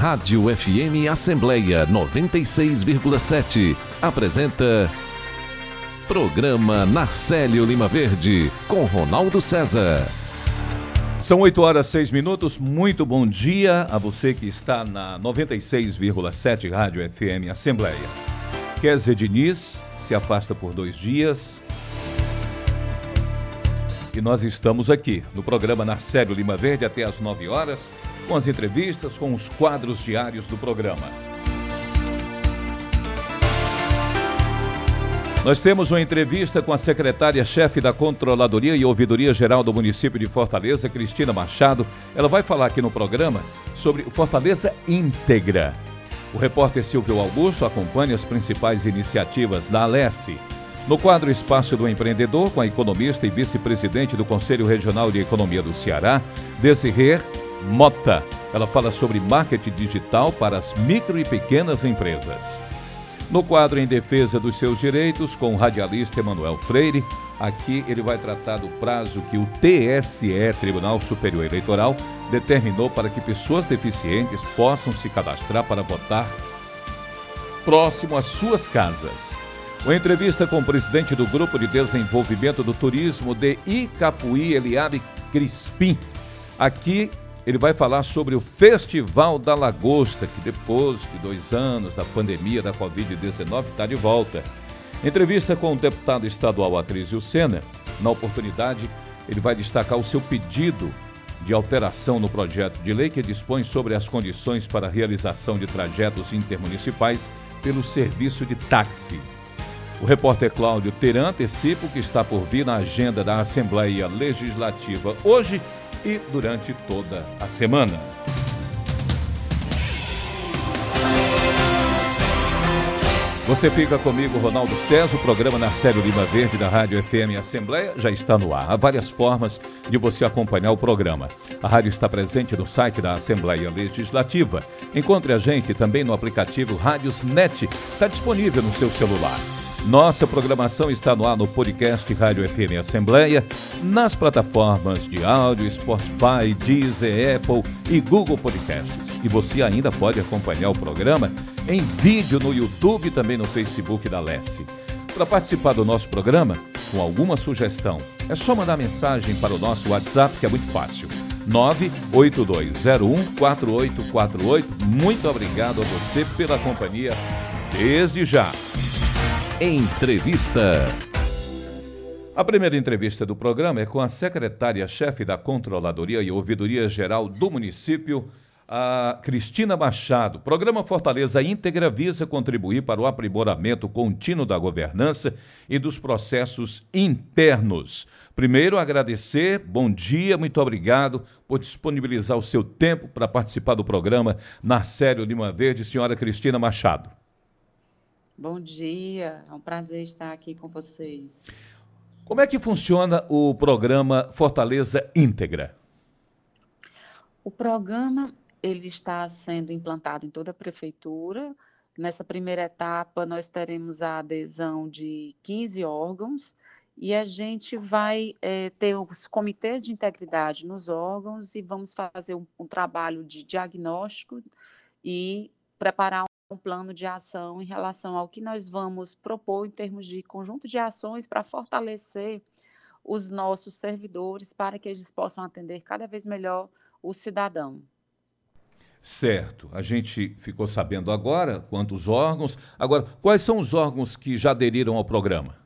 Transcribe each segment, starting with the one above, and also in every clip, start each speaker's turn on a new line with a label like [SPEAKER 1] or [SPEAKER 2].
[SPEAKER 1] Rádio FM Assembleia 96,7 apresenta Programa Narcélio Lima Verde com Ronaldo César.
[SPEAKER 2] São 8 horas 6 minutos. Muito bom dia a você que está na 96,7 Rádio FM Assembleia. Kézia Diniz se afasta por dois dias. E nós estamos aqui no programa Narcélio Lima Verde até às 9 horas, com as entrevistas, com os quadros diários do programa. Nós temos uma entrevista com a secretária-chefe da Controladoria e Ouvidoria Geral do município de Fortaleza, Cristina Machado. Ela vai falar aqui no programa sobre Fortaleza Íntegra. O repórter Silvio Augusto acompanha as principais iniciativas da Alesse. No quadro Espaço do Empreendedor, com a economista e vice-presidente do Conselho Regional de Economia do Ceará, Desirê Mota. Ela fala sobre marketing digital para as micro e pequenas empresas. No quadro Em Defesa dos Seus Direitos, com o radialista Emanuel Freire, aqui ele vai tratar do prazo que o TSE, Tribunal Superior Eleitoral, determinou para que pessoas deficientes possam se cadastrar para votar próximo às suas casas. Uma entrevista com o presidente do Grupo de Desenvolvimento do Turismo de Icapuí, Eliabe Crispim. Aqui ele vai falar sobre o Festival da Lagosta, que depois de dois anos da pandemia da Covid-19 está de volta. Entrevista com o deputado estadual Atrizio Sena. Na oportunidade, ele vai destacar o seu pedido de alteração no projeto de lei que dispõe sobre as condições para a realização de trajetos intermunicipais pelo serviço de táxi. O repórter Cláudio Teran antecipa o que está por vir na agenda da Assembleia Legislativa hoje e durante toda a semana. Você fica comigo, Ronaldo César. O programa Narcélio Lima Verde da Rádio FM Assembleia já está no ar. Há várias formas de você acompanhar o programa. A rádio está presente no site da Assembleia Legislativa. Encontre a gente também no aplicativo Rádios Net. Está disponível no seu celular. Nossa programação está no ar no podcast Rádio FM Assembleia, nas plataformas de áudio, Spotify, Deezer, Apple e Google Podcasts. E você ainda pode acompanhar o programa em vídeo no YouTube e também no Facebook da Lesse. Para participar do nosso programa, com alguma sugestão, é só mandar mensagem para o nosso WhatsApp, que é muito fácil. 982014848. Muito obrigado a você pela companhia desde já.
[SPEAKER 1] Entrevista.
[SPEAKER 2] A primeira entrevista do programa é com a secretária-chefe da Controladoria e Ouvidoria Geral do município, a Cristina Machado. Programa Fortaleza Íntegra visa contribuir para o aprimoramento contínuo da governança e dos processos internos. Primeiro, agradecer, bom dia, muito obrigado por disponibilizar o seu tempo para participar do programa Narcélio Lima Verde, senhora Cristina Machado.
[SPEAKER 3] Bom dia, é um prazer estar aqui com vocês.
[SPEAKER 2] Como é que funciona o programa Fortaleza Íntegra?
[SPEAKER 3] O programa ele está sendo implantado em toda a prefeitura. Nessa primeira etapa, nós teremos a adesão de 15 órgãos e a gente vai é, ter os comitês de integridade nos órgãos e vamos fazer um, um trabalho de diagnóstico e preparar um plano de ação em relação ao que nós vamos propor em termos de conjunto de ações para fortalecer os nossos servidores para que eles possam atender cada vez melhor o cidadão.
[SPEAKER 2] Certo. A gente ficou sabendo agora quantos órgãos. Agora, quais são os órgãos que já aderiram ao programa?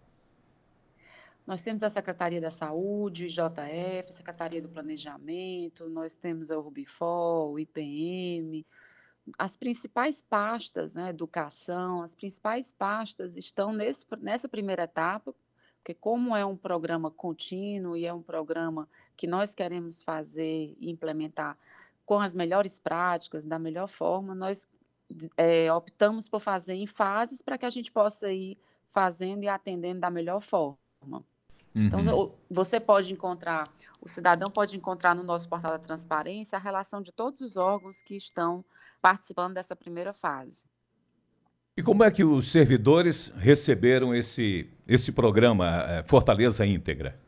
[SPEAKER 3] Nós temos a Secretaria da Saúde, JF, a Secretaria do Planejamento, nós temos a Urbifor, o IPM, as principais pastas, né, educação, as principais pastas estão nesse, nessa primeira etapa, porque como é um programa contínuo e é um programa que nós queremos fazer e implementar com as melhores práticas, da melhor forma, nós é, optamos por fazer em fases para que a gente possa ir fazendo e atendendo da melhor forma. Então, uhum. Então, você pode encontrar, o cidadão pode encontrar no nosso portal da transparência a relação de todos os órgãos que estão participando dessa primeira fase.
[SPEAKER 2] E como é que os servidores receberam esse, esse programa eh, Fortaleza Íntegra?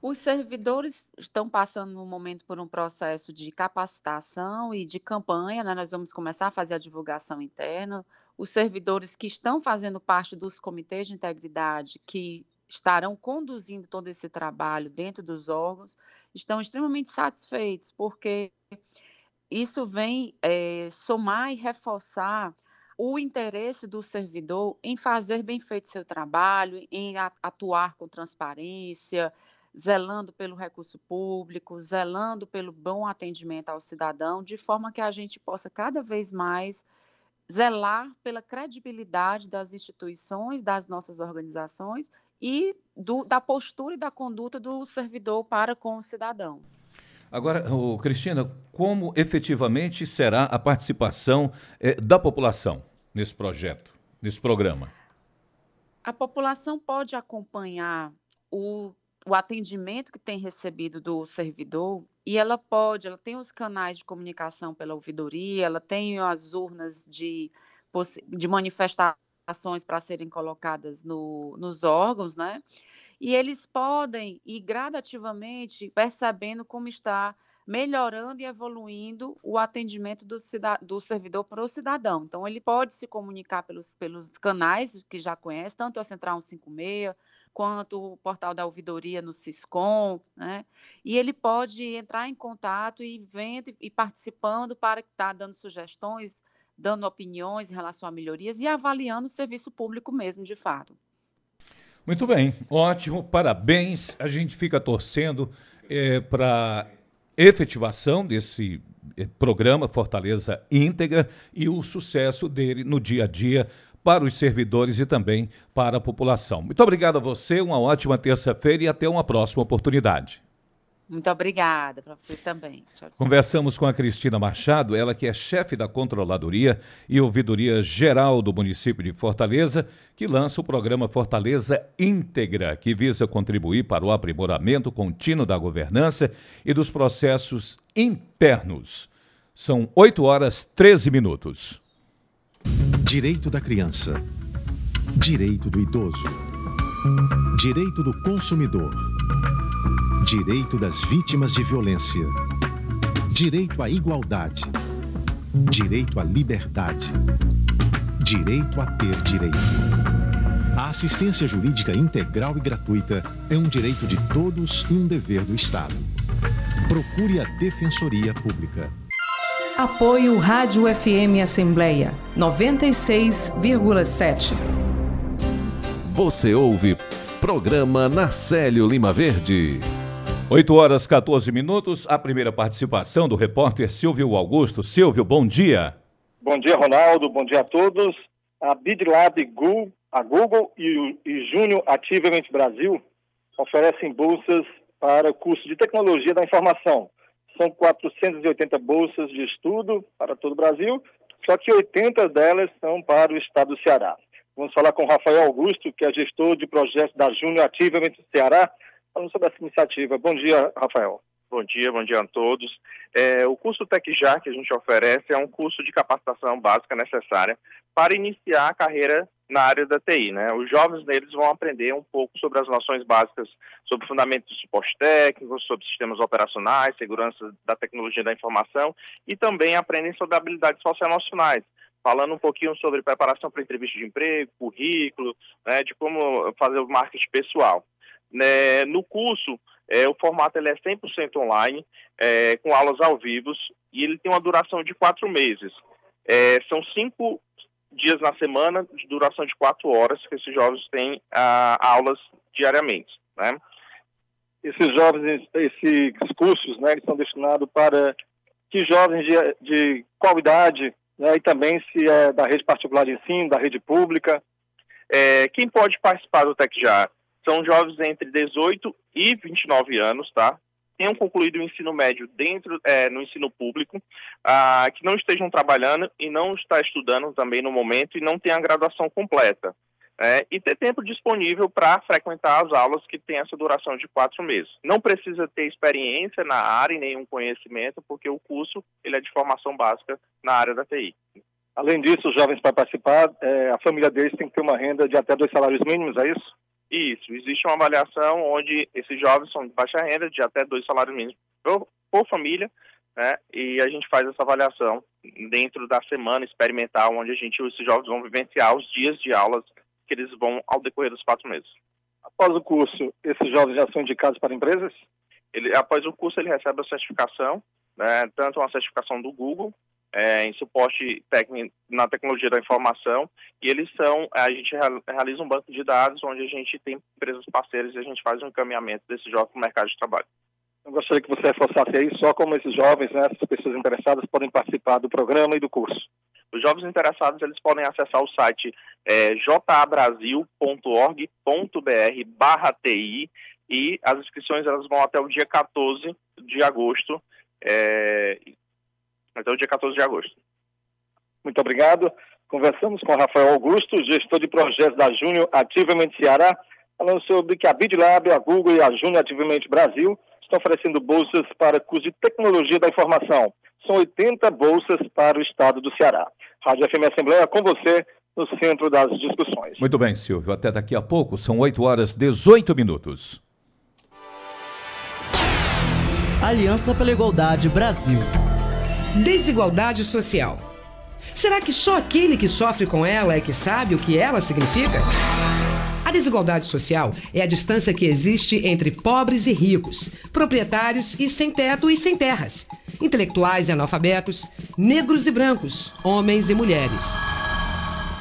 [SPEAKER 3] Os servidores estão passando no momento por um processo de capacitação e de campanha, né? nós vamos começar a fazer a divulgação interna. Os servidores que estão fazendo parte dos comitês de integridade, que estarão conduzindo todo esse trabalho dentro dos órgãos, estão extremamente satisfeitos, porque isso vem é, somar e reforçar o interesse do servidor em fazer bem feito seu trabalho, em atuar com transparência, zelando pelo recurso público, zelando pelo bom atendimento ao cidadão, de forma que a gente possa cada vez mais zelar pela credibilidade das instituições, das nossas organizações e do, da postura e da conduta do servidor para com o cidadão.
[SPEAKER 2] Agora, oh, Cristina, como efetivamente será a participação eh, da população nesse projeto, nesse programa?
[SPEAKER 3] A população pode acompanhar o o atendimento que tem recebido do servidor e ela pode, ela tem os canais de comunicação pela ouvidoria, ela tem as urnas de, de manifestações para serem colocadas no, nos órgãos, né? E eles podem ir gradativamente percebendo como está melhorando e evoluindo o atendimento do, do servidor para o cidadão. Então, ele pode se comunicar pelos, pelos canais que já conhece, tanto a Central 156, quanto o portal da ouvidoria no Ciscom, né? E ele pode entrar em contato e vendo e participando para estar tá dando sugestões, dando opiniões em relação a melhorias e avaliando o serviço público mesmo, de fato.
[SPEAKER 2] Muito bem, ótimo, parabéns. A gente fica torcendo é, para efetivação desse é, programa Fortaleza Íntegra e o sucesso dele no dia a dia para os servidores e também para a população. Muito obrigado a você, uma ótima terça-feira e até uma próxima oportunidade.
[SPEAKER 3] Muito obrigada para vocês também. Tchau, tchau.
[SPEAKER 2] Conversamos com a Cristina Machado, ela que é chefe da Controladoria e Ouvidoria Geral do município de Fortaleza, que lança o programa Fortaleza Íntegra, que visa contribuir para o aprimoramento contínuo da governança e dos processos internos. São 8 horas 13 minutos.
[SPEAKER 4] Direito da criança. Direito do idoso. Direito do consumidor. Direito das vítimas de violência. Direito à igualdade. Direito à liberdade. Direito a ter direito. A assistência jurídica integral e gratuita é um direito de todos e um dever do Estado. Procure a Defensoria Pública.
[SPEAKER 5] Apoio Rádio FM Assembleia 96,7.
[SPEAKER 1] Você ouve programa Narcélio Lima Verde.
[SPEAKER 2] 8 horas 14 minutos. A primeira participação do repórter Silvio Augusto. Silvio, bom dia.
[SPEAKER 6] Bom dia, Ronaldo. Bom dia a todos. A BidLab Google, a Google e, e Júnior Ativamente Brasil oferecem bolsas para curso de Tecnologia da Informação são 480 bolsas de estudo para todo o Brasil, só que 80 delas são para o estado do Ceará. Vamos falar com o Rafael Augusto, que é gestor de projetos da Júnior Ativamente Ceará, falando sobre essa iniciativa. Bom dia, Rafael.
[SPEAKER 7] Bom dia, bom dia a todos. É, o curso TecJar que a gente oferece é um curso de capacitação básica necessária para iniciar a carreira na área da TI. Né? Os jovens neles vão aprender um pouco sobre as noções básicas, sobre fundamentos de suporte técnico, sobre sistemas operacionais, segurança da tecnologia da informação e também aprendem sobre habilidades socioemocionais, falando um pouquinho sobre preparação para entrevista de emprego, currículo, né, de como fazer o marketing pessoal. Né, no curso, é, o formato ele é 100% online, é, com aulas ao vivo, e ele tem uma duração de quatro meses. É, são cinco dias na semana, de duração de quatro horas, que esses jovens têm ah, aulas diariamente, né?
[SPEAKER 6] Esses jovens, esses cursos, né, são destinados para que jovens de, de qual idade, né, e também se é da rede particular de ensino, da rede pública.
[SPEAKER 7] É, quem pode participar do TecJar? São jovens entre 18 e 29 anos, tá? tenham concluído o ensino médio dentro é, no ensino público, ah, que não estejam trabalhando e não está estudando também no momento e não tenham a graduação completa. É, e ter tempo disponível para frequentar as aulas que têm essa duração de quatro meses. Não precisa ter experiência na área e nenhum conhecimento, porque o curso ele é de formação básica na área da TI.
[SPEAKER 6] Além disso, os jovens para participar, é, a família deles tem que ter uma renda de até dois salários mínimos, é isso?
[SPEAKER 7] Isso, existe uma avaliação onde esses jovens são de baixa renda, de até dois salários mínimos por, por família, né? E a gente faz essa avaliação dentro da semana experimental, onde a gente, esses jovens vão vivenciar os dias de aulas que eles vão ao decorrer dos quatro meses.
[SPEAKER 6] Após o curso, esses jovens já são indicados para empresas?
[SPEAKER 7] Ele, após o curso, ele recebe a certificação, né, tanto uma certificação do Google, é, em suporte técnico na tecnologia da informação, e eles são, a gente realiza um banco de dados onde a gente tem empresas parceiras e a gente faz um encaminhamento desses jovens para o mercado de trabalho.
[SPEAKER 6] Eu gostaria que você reforçasse aí só como esses jovens, né, essas pessoas interessadas podem participar do programa e do curso.
[SPEAKER 7] Os jovens interessados eles podem acessar o site é, jabrasil.org.br barra TI e as inscrições elas vão até o dia 14 de agosto, é, até o dia 14 de agosto.
[SPEAKER 6] Muito obrigado. Conversamos com Rafael Augusto, gestor de projetos da Júnior Ativamente Ceará, falando sobre que a BidLab, a Google e a Júnior Ativamente Brasil estão oferecendo bolsas para curso de tecnologia da informação. São 80 bolsas para o estado do Ceará. Rádio FM Assembleia com você no centro das discussões.
[SPEAKER 2] Muito bem, Silvio. Até daqui a pouco. São 8 horas 18 minutos.
[SPEAKER 8] Aliança pela Igualdade Brasil.
[SPEAKER 9] Desigualdade social. Será que só aquele que sofre com ela é que sabe o que ela significa? A desigualdade social é a distância que existe entre pobres e ricos, proprietários e sem teto e sem terras, intelectuais e analfabetos, negros e brancos, homens e mulheres.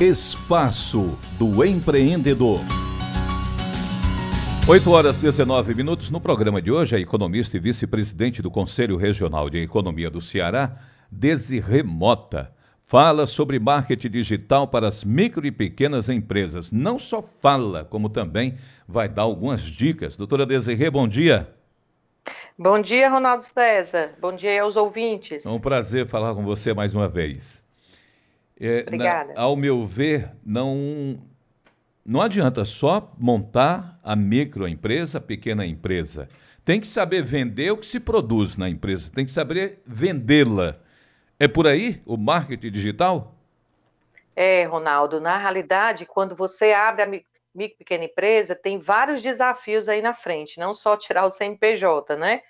[SPEAKER 2] Espaço do Empreendedor. 8 horas 19 minutos. No programa de hoje, a economista e vice-presidente do Conselho Regional de Economia do Ceará, Desirê Mota, fala sobre marketing digital para as micro e pequenas empresas. Não só fala, como também vai dar algumas dicas. Doutora Desirê, bom dia.
[SPEAKER 10] Bom dia, Ronaldo César. Bom dia aos ouvintes.
[SPEAKER 2] É um prazer falar com você mais uma vez.
[SPEAKER 10] É, Obrigada.
[SPEAKER 2] Na, ao meu ver, não, não adianta só montar a microempresa, a pequena empresa. Tem que saber vender o que se produz na empresa, tem que saber vendê-la. É por aí o marketing digital?
[SPEAKER 10] É, Ronaldo. Na realidade, quando você abre a micro pequena empresa, tem vários desafios aí na frente, não só tirar o CNPJ, né?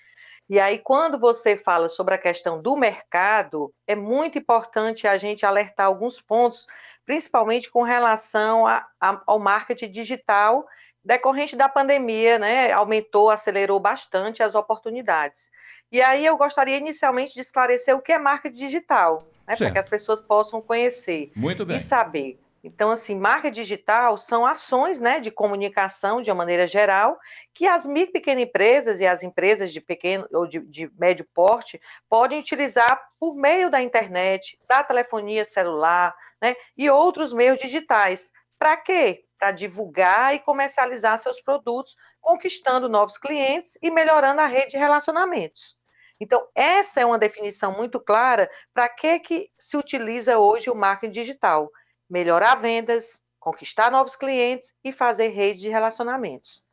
[SPEAKER 10] E aí, quando você fala sobre a questão do mercado, é muito importante a gente alertar alguns pontos, principalmente com relação a, a, ao marketing digital decorrente da pandemia, né? Aumentou, acelerou bastante as oportunidades. E aí eu gostaria inicialmente de esclarecer o que é marketing digital, né, para que as pessoas possam conhecer e saber. Então, assim, marca digital são ações né, de comunicação, de uma maneira geral, que as micro e pequenas empresas e as empresas de pequeno ou de, de médio porte podem utilizar por meio da internet, da telefonia celular né, e outros meios digitais. Para quê? Para divulgar e comercializar seus produtos, conquistando novos clientes e melhorando a rede de relacionamentos. Então, essa é uma definição muito clara para que, que se utiliza hoje o marketing digital melhorar vendas, conquistar novos clientes e fazer rede de relacionamentos.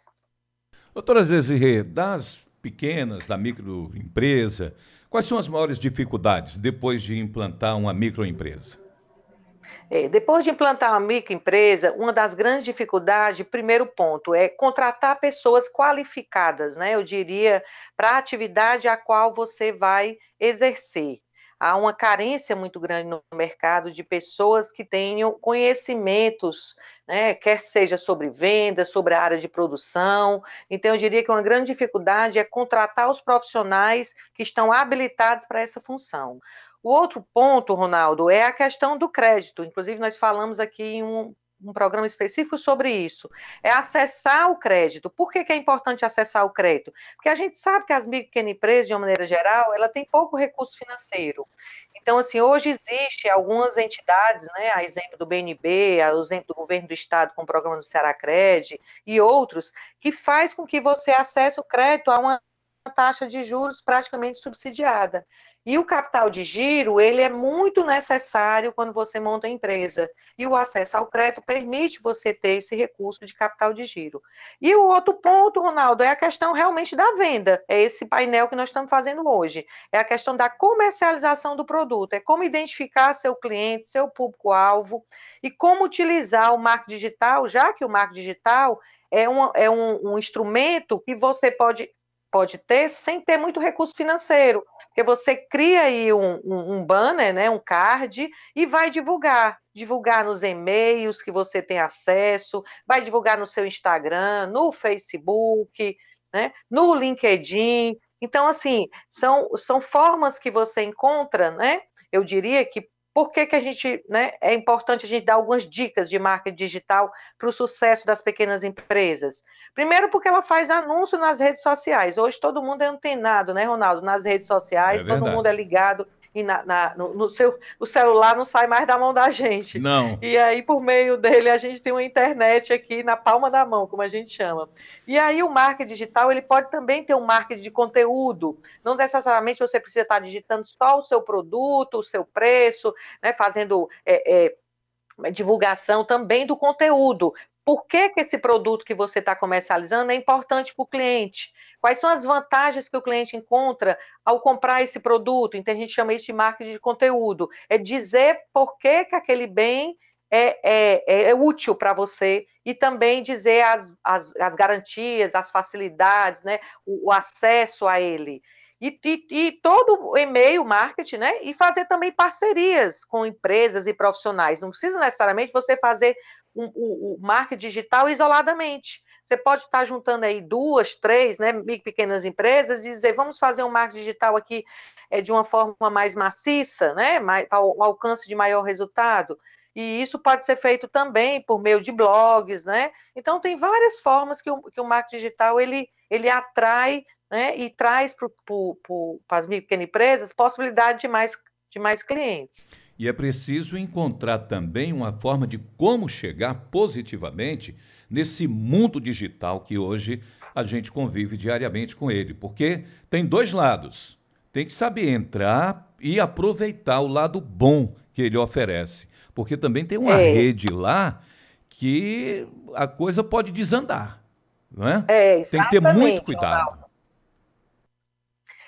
[SPEAKER 2] Doutora Zezirê, das pequenas, da microempresa, quais são as maiores dificuldades depois de implantar uma microempresa?
[SPEAKER 10] É, depois de implantar uma microempresa, uma das grandes dificuldades, primeiro ponto, é contratar pessoas qualificadas, né? Eu diria, para a atividade a qual você vai exercer há uma carência muito grande no mercado de pessoas que tenham conhecimentos, né, quer seja sobre vendas, sobre a área de produção. Então, eu diria que uma grande dificuldade é contratar os profissionais que estão habilitados para essa função. O outro ponto, Ronaldo, é a questão do crédito. Inclusive, nós falamos aqui em um um programa específico sobre isso. É acessar o crédito. Por que, que é importante acessar o crédito? Porque a gente sabe que as micro e pequenas empresas, de uma maneira geral, ela tem pouco recurso financeiro. Então, assim, hoje existe algumas entidades, né, a exemplo do BNB, a exemplo do governo do estado com o programa do Ceará Cred e outros, que faz com que você acesse o crédito a uma taxa de juros praticamente subsidiada. E o capital de giro, ele é muito necessário quando você monta a empresa. E o acesso ao crédito permite você ter esse recurso de capital de giro. E o outro ponto, Ronaldo, é a questão realmente da venda. É esse painel que nós estamos fazendo hoje. É a questão da comercialização do produto. É como identificar seu cliente, seu público-alvo e como utilizar o marketing digital, já que o marketing digital é um, é um, um instrumento que você pode pode ter sem ter muito recurso financeiro, porque você cria aí um, um, um, banner, né, um card, e vai divulgar, divulgar nos e-mails que você tem acesso, vai divulgar no seu Instagram, no Facebook, né, no LinkedIn. Então, assim, são, são formas que você encontra, né, eu diria que por que, que a gente, né, é importante a gente dar algumas dicas de marketing digital para o sucesso das pequenas empresas? Primeiro, porque ela faz anúncio nas redes sociais. Hoje todo mundo é antenado, né, Ronaldo? Nas redes sociais, é todo mundo é ligado na, na, no, no, seu o celular não sai mais da mão da gente.
[SPEAKER 2] Não.
[SPEAKER 10] E aí, por meio dele, a gente tem uma internet aqui na palma da mão, como a gente chama. E aí, o marketing digital, ele pode também ter um marketing de conteúdo. Não necessariamente você precisa estar digitando só o seu produto, o seu preço, né, fazendo é, é, divulgação também do conteúdo. Por que, que esse produto que você está comercializando é importante para o cliente? Quais são as vantagens que o cliente encontra ao comprar esse produto? Então, a gente chama isso de marketing de conteúdo. É dizer por que, que aquele bem é, é, é útil para você e também dizer as, as, as, garantias, as facilidades, né, o, o acesso a ele. E, e, e, todo o e-mail marketing, né? E fazer também parcerias com empresas e profissionais. Não precisa necessariamente você fazer o um, um marketing digital isoladamente. Você pode estar juntando aí duas, três, né, pequenas empresas e dizer, vamos fazer um marketing digital aqui é, de uma forma mais maciça, né, mais, ao, alcance de maior resultado. E isso pode ser feito também por meio de blogs, né? Então tem várias formas que o, que o marketing digital ele, ele atrai né, e traz para as pequenas empresas possibilidade de mais, de mais clientes.
[SPEAKER 2] E é preciso encontrar também uma forma de como chegar positivamente nesse mundo digital que hoje a gente convive diariamente com ele, porque tem dois lados. Tem que saber entrar e aproveitar o lado bom que ele oferece, porque também tem uma é. rede lá que a coisa pode desandar, não é?
[SPEAKER 10] é
[SPEAKER 2] tem que ter muito cuidado.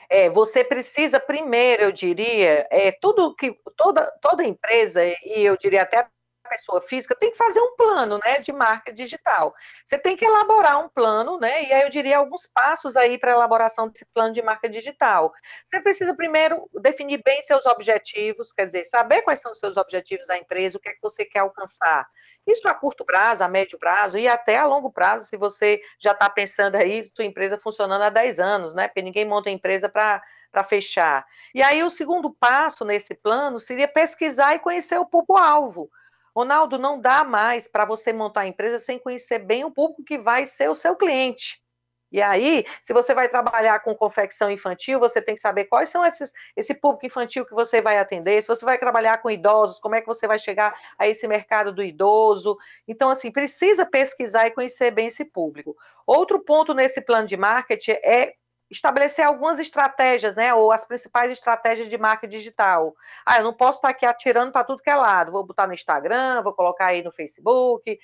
[SPEAKER 10] É, você precisa primeiro, eu diria, é, tudo que toda, toda empresa, e eu diria até pessoa física tem que fazer um plano, né, de marca digital. Você tem que elaborar um plano, né, e aí eu diria alguns passos aí para elaboração desse plano de marca digital. Você precisa primeiro definir bem seus objetivos, quer dizer, saber quais são os seus objetivos da empresa, o que é que você quer alcançar. Isso a curto prazo, a médio prazo e até a longo prazo, se você já está pensando aí, sua empresa funcionando há 10 anos, né, porque ninguém monta empresa para para fechar. E aí o segundo passo nesse plano seria pesquisar e conhecer o público-alvo. Ronaldo, não dá mais para você montar a empresa sem conhecer bem o público que vai ser o seu cliente. E aí, se você vai trabalhar com confecção infantil, você tem que saber quais são esses, esse público infantil que você vai atender. Se você vai trabalhar com idosos, como é que você vai chegar a esse mercado do idoso. Então, assim, precisa pesquisar e conhecer bem esse público. Outro ponto nesse plano de marketing é estabelecer algumas estratégias, né, ou as principais estratégias de marca digital. Ah, eu não posso estar aqui atirando para tudo que é lado. Vou botar no Instagram, vou colocar aí no Facebook,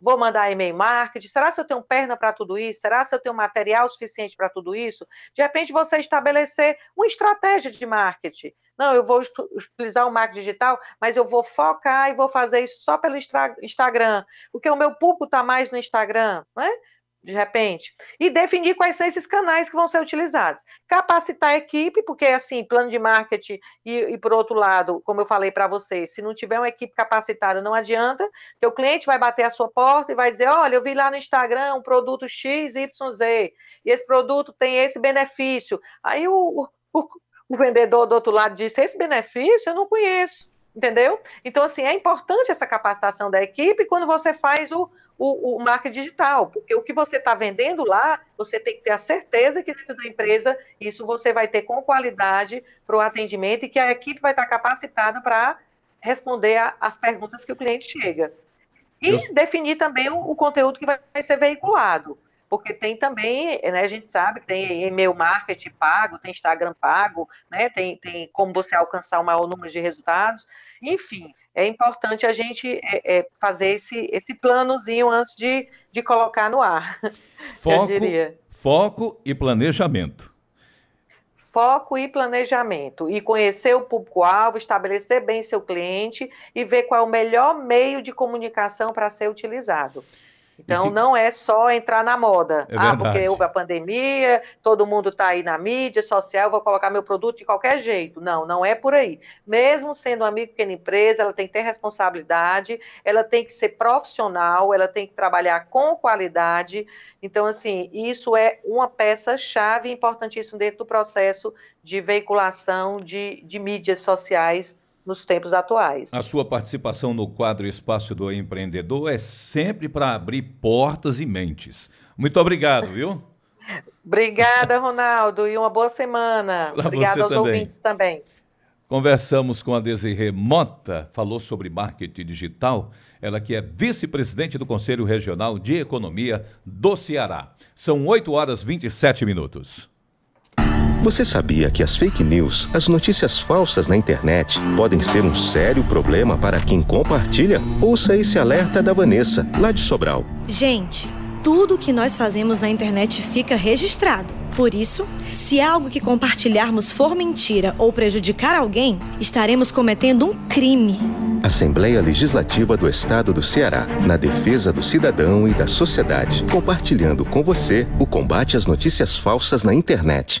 [SPEAKER 10] vou mandar e-mail marketing. Será se eu tenho perna para tudo isso? Será se eu tenho material suficiente para tudo isso? De repente você estabelecer uma estratégia de marketing. Não, eu vou utilizar o marketing digital, mas eu vou focar e vou fazer isso só pelo Instagram, porque o meu público está mais no Instagram, né? De repente, e definir quais são esses canais que vão ser utilizados. Capacitar a equipe, porque, assim, plano de marketing e, e por outro lado, como eu falei para vocês, se não tiver uma equipe capacitada, não adianta, que o cliente vai bater a sua porta e vai dizer, olha, eu vi lá no Instagram um produto XYZ, e esse produto tem esse benefício. Aí o, o, o vendedor do outro lado disse, esse benefício eu não conheço. Entendeu? Então, assim, é importante essa capacitação da equipe quando você faz o, o, o marketing digital, porque o que você está vendendo lá, você tem que ter a certeza que dentro da empresa isso você vai ter com qualidade para o atendimento e que a equipe vai estar capacitada para responder as perguntas que o cliente chega. E Eu... definir também o, o conteúdo que vai ser veiculado porque tem também, né, a gente sabe que tem e-mail marketing pago, tem Instagram pago, né, tem, tem como você alcançar o maior número de resultados, enfim, é importante a gente é, é, fazer esse, esse planozinho antes de, de colocar no ar.
[SPEAKER 2] Foco, foco e planejamento.
[SPEAKER 10] Foco e planejamento. E conhecer o público-alvo, estabelecer bem seu cliente e ver qual é o melhor meio de comunicação para ser utilizado. Então, que... não é só entrar na moda. É ah, porque houve a pandemia, todo mundo está aí na mídia social, vou colocar meu produto de qualquer jeito. Não, não é por aí. Mesmo sendo uma pequena empresa, ela tem que ter responsabilidade, ela tem que ser profissional, ela tem que trabalhar com qualidade. Então, assim, isso é uma peça-chave importantíssima dentro do processo de veiculação de, de mídias sociais nos tempos atuais.
[SPEAKER 2] A sua participação no quadro Espaço do Empreendedor é sempre para abrir portas e mentes. Muito obrigado, viu?
[SPEAKER 10] Obrigada, Ronaldo, e uma boa semana. Pra Obrigada aos também. ouvintes também.
[SPEAKER 2] Conversamos com a Desirê Mota, falou sobre marketing digital, ela que é vice-presidente do Conselho Regional de Economia do Ceará. São 8 horas e 27 minutos.
[SPEAKER 11] Você sabia que as fake news, as notícias falsas na internet, podem ser um sério problema para quem compartilha? Ouça esse alerta da Vanessa, lá de Sobral.
[SPEAKER 12] Gente, tudo que nós fazemos na internet fica registrado. Por isso, se algo que compartilharmos for mentira ou prejudicar alguém, estaremos cometendo um crime.
[SPEAKER 11] Assembleia Legislativa do Estado do Ceará, na defesa do cidadão e da sociedade, compartilhando com você o combate às notícias falsas na internet.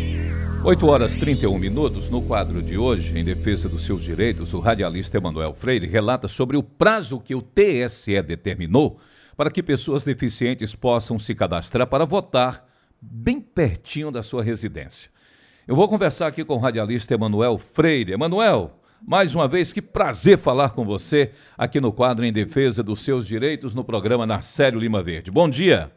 [SPEAKER 2] 8 horas 31 minutos. No quadro de hoje, em defesa dos seus direitos, o radialista Emanuel Freire relata sobre o prazo que o TSE determinou para que pessoas deficientes possam se cadastrar para votar bem pertinho da sua residência. Eu vou conversar aqui com o radialista Emanuel Freire. Emanuel, mais uma vez, que prazer falar com você aqui no quadro Em Defesa dos Seus Direitos no programa Narcélio Lima Verde. Bom dia.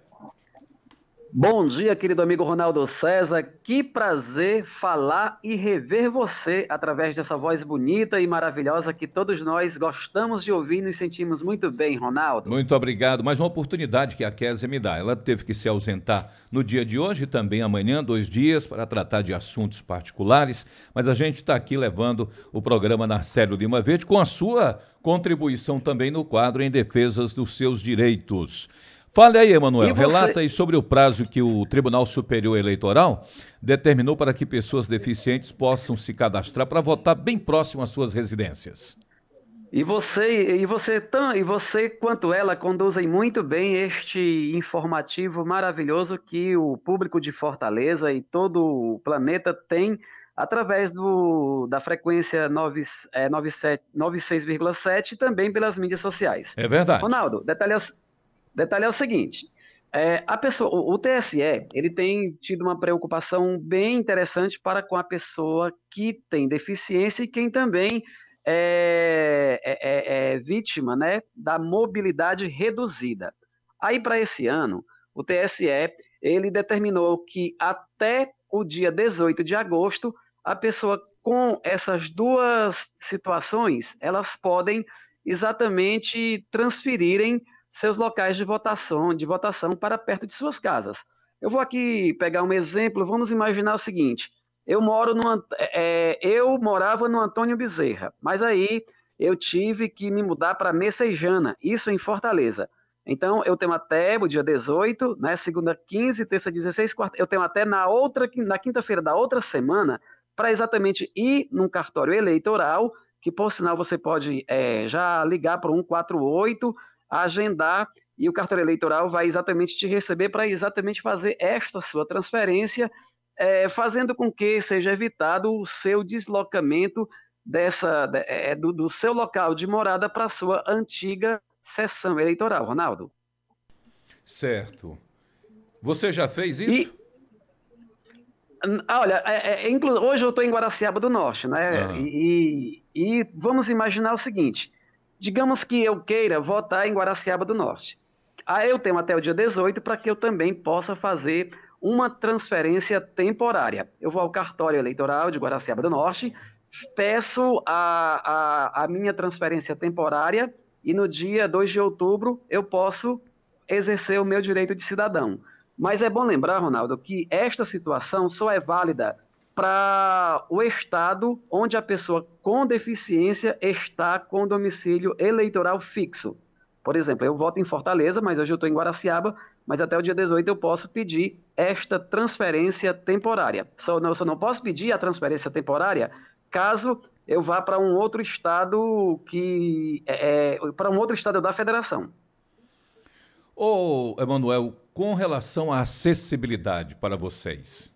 [SPEAKER 13] Bom dia, querido amigo Ronaldo César. Que prazer falar e rever você através dessa voz bonita e maravilhosa que todos nós gostamos de ouvir e nos sentimos muito bem, Ronaldo.
[SPEAKER 2] Muito obrigado. Mais uma oportunidade que a Kézia me dá. Ela teve que se ausentar no dia de hoje e também amanhã, dois dias, para tratar de assuntos particulares, mas a gente está aqui levando o programa Narcélio Lima Verde com a sua contribuição também no quadro em defesas dos seus direitos. Fale aí, Emanuel. Você... Relata aí sobre o prazo que o Tribunal Superior Eleitoral determinou para que pessoas deficientes possam se cadastrar para votar bem próximo às suas residências.
[SPEAKER 13] E você, e você, e você quanto ela conduzem muito bem este informativo maravilhoso que o público de Fortaleza e todo o planeta tem através do, da frequência 9, é, 96,7 e também pelas mídias sociais.
[SPEAKER 2] É verdade.
[SPEAKER 13] Ronaldo, detalhe detalhe é o seguinte: é, a pessoa, o, o, TSE ele tem tido uma preocupação bem interessante para com a pessoa que tem deficiência e quem também é, é, é, é vítima né, da mobilidade reduzida. Aí, para esse ano, o TSE ele determinou que até o dia 18 de agosto, a pessoa com essas duas situações, elas podem exatamente transferirem seus locais de votação, de votação para perto de suas casas. Eu vou aqui pegar um exemplo. Vamos imaginar o seguinte: eu moro no, é, eu morava no Antônio Bezerra, mas aí eu tive que me mudar para Messejana, isso em Fortaleza. Então, eu tenho até o dia 18, né, segunda 15, terça 16, quarta, eu tenho até na outra, na quinta-feira da outra semana, para exatamente ir num cartório eleitoral, que por sinal você pode é, já ligar para o 148 agendar e o cartório eleitoral vai exatamente te receber para exatamente fazer esta sua transferência, é, fazendo com que seja evitado o seu deslocamento dessa é, do, do, seu local de morada para a sua antiga sessão eleitoral, Ronaldo.
[SPEAKER 2] Certo. Você já fez isso? E,
[SPEAKER 13] olha, é, é, hoje eu estou em Guaraciaba do Norte, né? Uhum. E, e vamos imaginar o seguinte: Digamos que eu queira votar em Guaraciaba do Norte. Aí eu tenho até o dia 18 para que eu também possa fazer uma transferência temporária. Eu vou ao cartório eleitoral de Guaraciaba do Norte, peço a, a, a minha transferência temporária e no dia 2 de outubro eu posso exercer o meu direito de cidadão. Mas é bom lembrar, Ronaldo, que esta situação só é válida para o estado onde a pessoa com deficiência está com domicílio eleitoral fixo. Por exemplo, eu voto em Fortaleza, mas hoje eu estou em Guaraciaba, mas até o dia 18 eu posso pedir esta transferência temporária. Só não, só não posso pedir a transferência temporária caso eu vá para um outro estado que é, é para um outro estado da federação.
[SPEAKER 2] Ô, Emanuel, com relação à acessibilidade para vocês,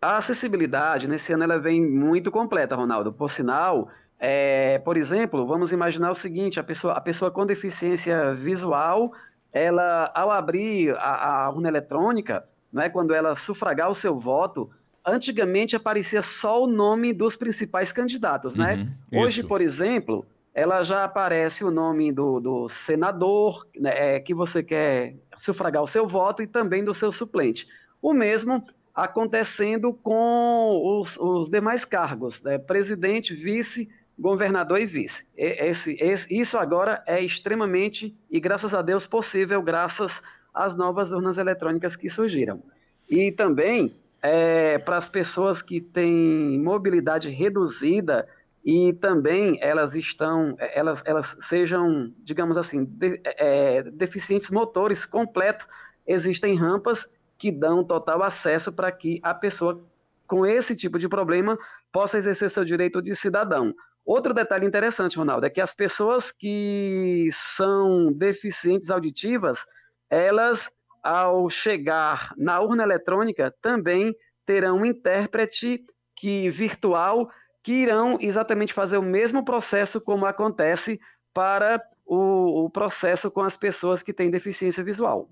[SPEAKER 13] a acessibilidade nesse ano ela vem muito completa, Ronaldo. Por sinal, é, por exemplo, vamos imaginar o seguinte: a pessoa, a pessoa com deficiência visual, ela, ao abrir a, a urna eletrônica, né, quando ela sufragar o seu voto, antigamente aparecia só o nome dos principais candidatos, né? uhum? Hoje, por exemplo, ela já aparece o nome do, do senador né, é, que você quer sufragar o seu voto e também do seu suplente. O mesmo acontecendo com os, os demais cargos, né? presidente, vice, governador e vice. Esse, esse, isso agora é extremamente, e graças a Deus, possível, graças às novas urnas eletrônicas que surgiram. E também, é, para as pessoas que têm mobilidade reduzida, e também elas estão, elas, elas sejam, digamos assim, de, é, deficientes motores completo, existem rampas que dão total acesso para que a pessoa com esse tipo de problema possa exercer seu direito de cidadão. Outro detalhe interessante, Ronaldo, é que as pessoas que são deficientes auditivas, elas, ao chegar na urna eletrônica, também terão um intérprete que virtual que irão exatamente fazer o mesmo processo como acontece para o, o processo com as pessoas que têm deficiência visual.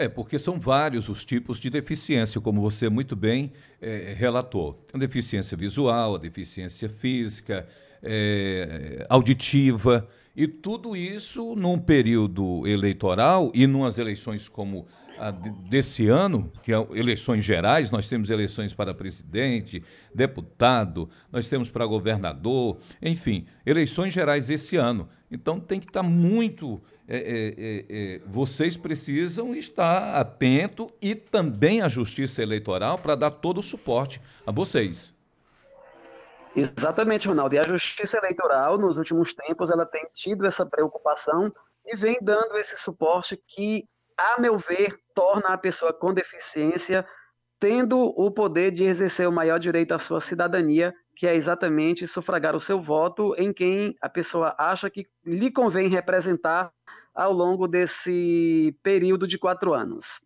[SPEAKER 2] É, porque são vários os tipos de deficiência, como você muito bem é, relatou. A deficiência visual, a deficiência física, é, auditiva, e tudo isso num período eleitoral e numas eleições como a desse ano, que é eleições gerais, nós temos eleições para presidente, deputado, nós temos para governador, enfim, eleições gerais esse ano. Então tem que estar muito é, é, é, é, vocês precisam estar atento e também a Justiça Eleitoral para dar todo o suporte a vocês.
[SPEAKER 13] Exatamente, Ronaldo. E a Justiça Eleitoral, nos últimos tempos, ela tem tido essa preocupação e vem dando esse suporte que, a meu ver, torna a pessoa com deficiência tendo o poder de exercer o maior direito à sua cidadania, que é exatamente sufragar o seu voto em quem a pessoa acha que lhe convém representar ao longo desse período de quatro anos.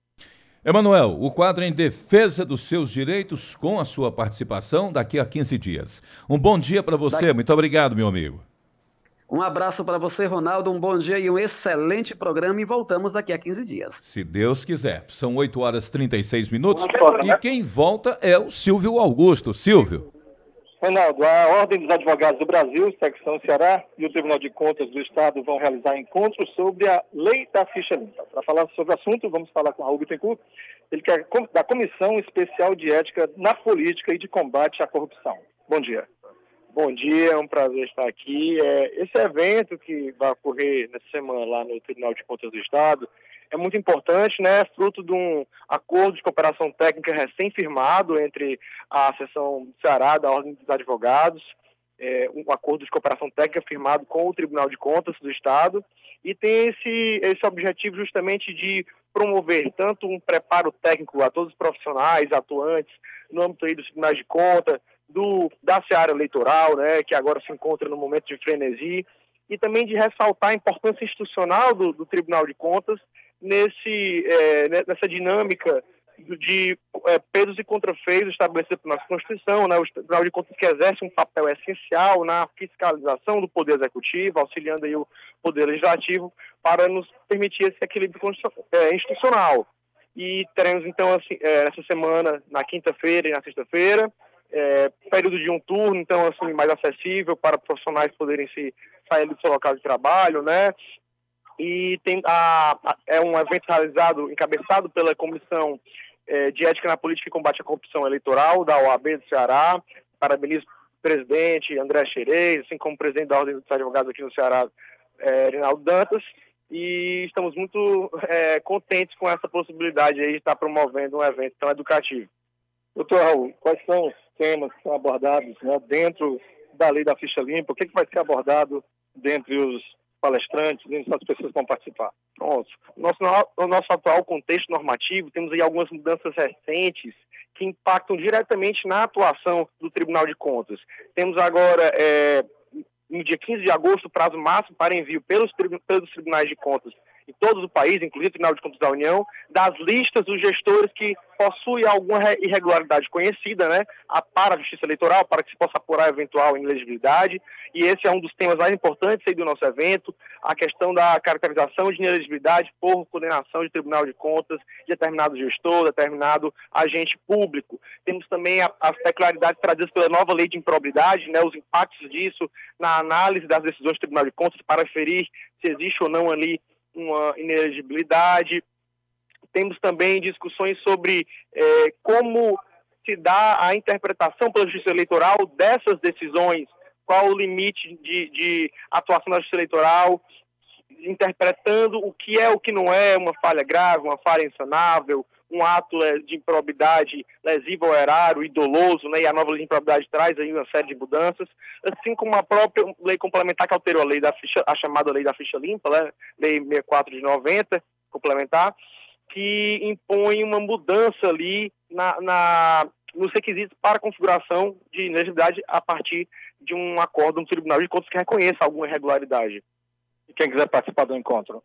[SPEAKER 2] Emanuel, o quadro em defesa dos seus direitos com a sua participação daqui a 15 dias. Um bom dia para você, muito obrigado, meu amigo.
[SPEAKER 13] Um abraço para você, Ronaldo, um bom dia e um excelente programa e voltamos daqui a 15 dias.
[SPEAKER 2] Se Deus quiser. São 8 horas e 36 minutos e quem volta é o Silvio Augusto. Silvio.
[SPEAKER 6] Ronaldo, a Ordem dos Advogados do Brasil, secção Ceará, e o Tribunal de Contas do Estado vão realizar encontros sobre a lei da ficha limpa. Para falar sobre o assunto, vamos falar com Raul Bittencourt, ele que é da Comissão Especial de Ética na Política e de Combate à Corrupção. Bom dia.
[SPEAKER 14] Bom dia, é um prazer estar aqui. É, esse evento que vai ocorrer nessa semana lá no Tribunal de Contas do Estado é muito importante, né? Fruto de um acordo de cooperação técnica recém-firmado entre a seção Ceará da Ordem dos Advogados, é, um acordo de cooperação técnica firmado com o Tribunal de Contas do Estado e tem esse, esse objetivo justamente de promover tanto um preparo técnico a todos os profissionais atuantes no âmbito aí dos tribunais de conta, do, da seara eleitoral, né, que agora se encontra no momento de frenesi, e também de ressaltar a importância institucional do, do Tribunal de Contas nesse, é, nessa dinâmica de é, pesos e contrafeitos estabelecidos pela nossa Constituição, né, o Tribunal de Contas que exerce um papel essencial na fiscalização do Poder Executivo, auxiliando aí o Poder Legislativo, para nos permitir esse equilíbrio é, institucional. E teremos, então, assim, é, essa semana, na quinta-feira e na sexta-feira, é, período de um turno, então, assim, mais acessível para profissionais poderem se sair do seu local de trabalho, né? E tem a, a, é um evento realizado, encabeçado pela Comissão é, de Ética na Política e Combate à Corrupção Eleitoral da OAB do Ceará. Parabenizo o presidente André Xerez, assim como o presidente da Ordem dos Advogados aqui no Ceará, é, Rinaldo Dantas, e estamos muito é, contentes com essa possibilidade de estar promovendo um evento tão educativo.
[SPEAKER 6] Doutor Raul, quais são os temas que são abordados né, dentro da lei da ficha limpa? O que, que vai ser abordado dentre os palestrantes, as pessoas que vão participar. Pronto. Nosso, no nosso atual contexto normativo, temos aí algumas mudanças recentes que impactam diretamente na atuação do Tribunal de Contas. Temos agora, é, no dia 15 de agosto, o prazo máximo para envio pelos, pelos tribunais de contas em todo o país, inclusive o Tribunal de Contas da União, das listas dos gestores que possuem alguma irregularidade conhecida, né, para a Justiça Eleitoral, para que se possa apurar eventual inelegibilidade. E esse é um dos temas mais importantes aí do nosso evento, a questão da caracterização de inelegibilidade por condenação de Tribunal de Contas de determinado gestor, determinado agente público. Temos também as peculiaridades trazidas pela nova lei de improbidade, né, os impactos disso na análise das decisões do Tribunal de Contas para aferir se existe ou não ali uma inelegibilidade. Temos também discussões sobre é, como se dá a interpretação pela Justiça Eleitoral dessas decisões, qual o limite de, de atuação da Justiça Eleitoral, interpretando o que é o que não é uma falha grave, uma falha insanável, um ato de improbidade lesivo ao erário e doloso, né, e a nova lei de improbidade traz aí uma série de mudanças, assim como a própria lei complementar que alterou a lei da ficha, a chamada lei da ficha limpa, né, lei 64 de 90, complementar, que impõe uma mudança ali na, na nos requisitos para configuração de inelegibilidade a partir de um acordo do Tribunal de Contas que reconheça alguma irregularidade. E quem quiser participar do encontro?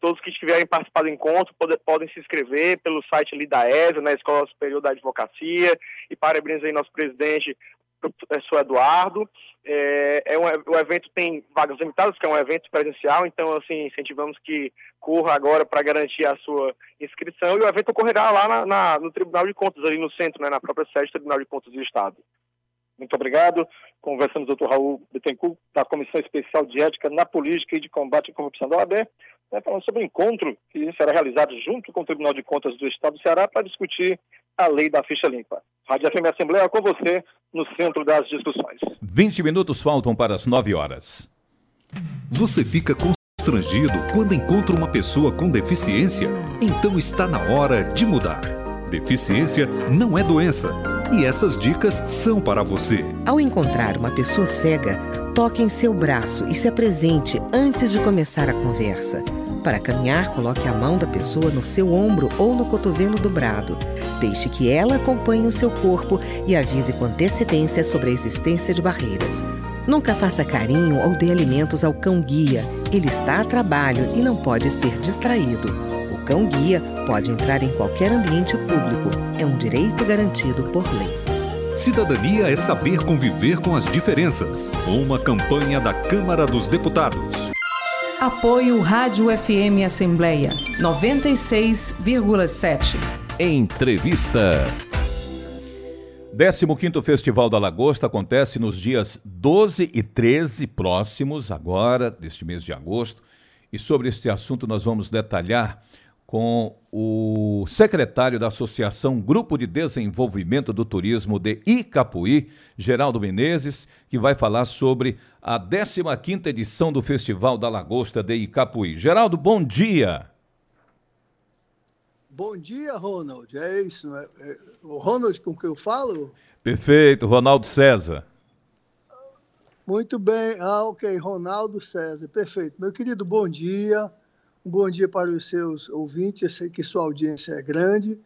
[SPEAKER 6] Todos que estiverem participando do encontro pode, podem se inscrever pelo site ali da ESA, na Escola Superior da Advocacia, e parabéns aí nosso presidente, professor Eduardo. É, é um, o evento tem vagas limitadas, que é um evento presencial, então, assim, incentivamos que corra agora para garantir a sua inscrição, e o evento ocorrerá lá na, na, no Tribunal de Contas, ali no centro, né, na própria sede do Tribunal de Contas do Estado. Muito obrigado. Conversamos com o Dr. Raul Bittencourt, da Comissão Especial de Ética na Política e de Combate à Corrupção da OAB, né, falando sobre o encontro que será realizado junto com o Tribunal de Contas do Estado do Ceará para discutir a lei da ficha limpa. Rádio FM Assembleia com você no centro das discussões.
[SPEAKER 2] 20 minutos faltam para as 9 horas.
[SPEAKER 15] Você fica constrangido quando encontra uma pessoa com deficiência? Então está na hora de mudar. Deficiência não é doença. E essas dicas são para você.
[SPEAKER 16] Ao encontrar uma pessoa cega, toque em seu braço e se apresente antes de começar a conversa. Para caminhar, coloque a mão da pessoa no seu ombro ou no cotovelo dobrado. Deixe que ela acompanhe o seu corpo e avise com antecedência sobre a existência de barreiras. Nunca faça carinho ou dê alimentos ao cão guia. Ele está a trabalho e não pode ser distraído cão-guia pode entrar em qualquer ambiente público. É um direito garantido por lei.
[SPEAKER 15] Cidadania é saber conviver com as diferenças. Uma campanha da Câmara dos Deputados.
[SPEAKER 17] Apoio Rádio FM Assembleia 96,7.
[SPEAKER 2] Entrevista. 15º Festival da Lagosta acontece nos dias 12 e 13 próximos, agora, deste mês de agosto. E sobre este assunto nós vamos detalhar com o secretário da Associação Grupo de Desenvolvimento do Turismo de Icapuí, Geraldo Menezes, que vai falar sobre a 15ª edição do Festival da Lagosta de Icapuí. Geraldo, bom dia.
[SPEAKER 18] Bom dia, Ronald. É isso. É, é, o Ronald com que eu falo?
[SPEAKER 2] Perfeito, Ronaldo César.
[SPEAKER 18] Muito bem. Ah, ok, Ronaldo César. Perfeito. Meu querido, bom dia. Um bom dia para os seus ouvintes, eu sei que sua audiência é grande.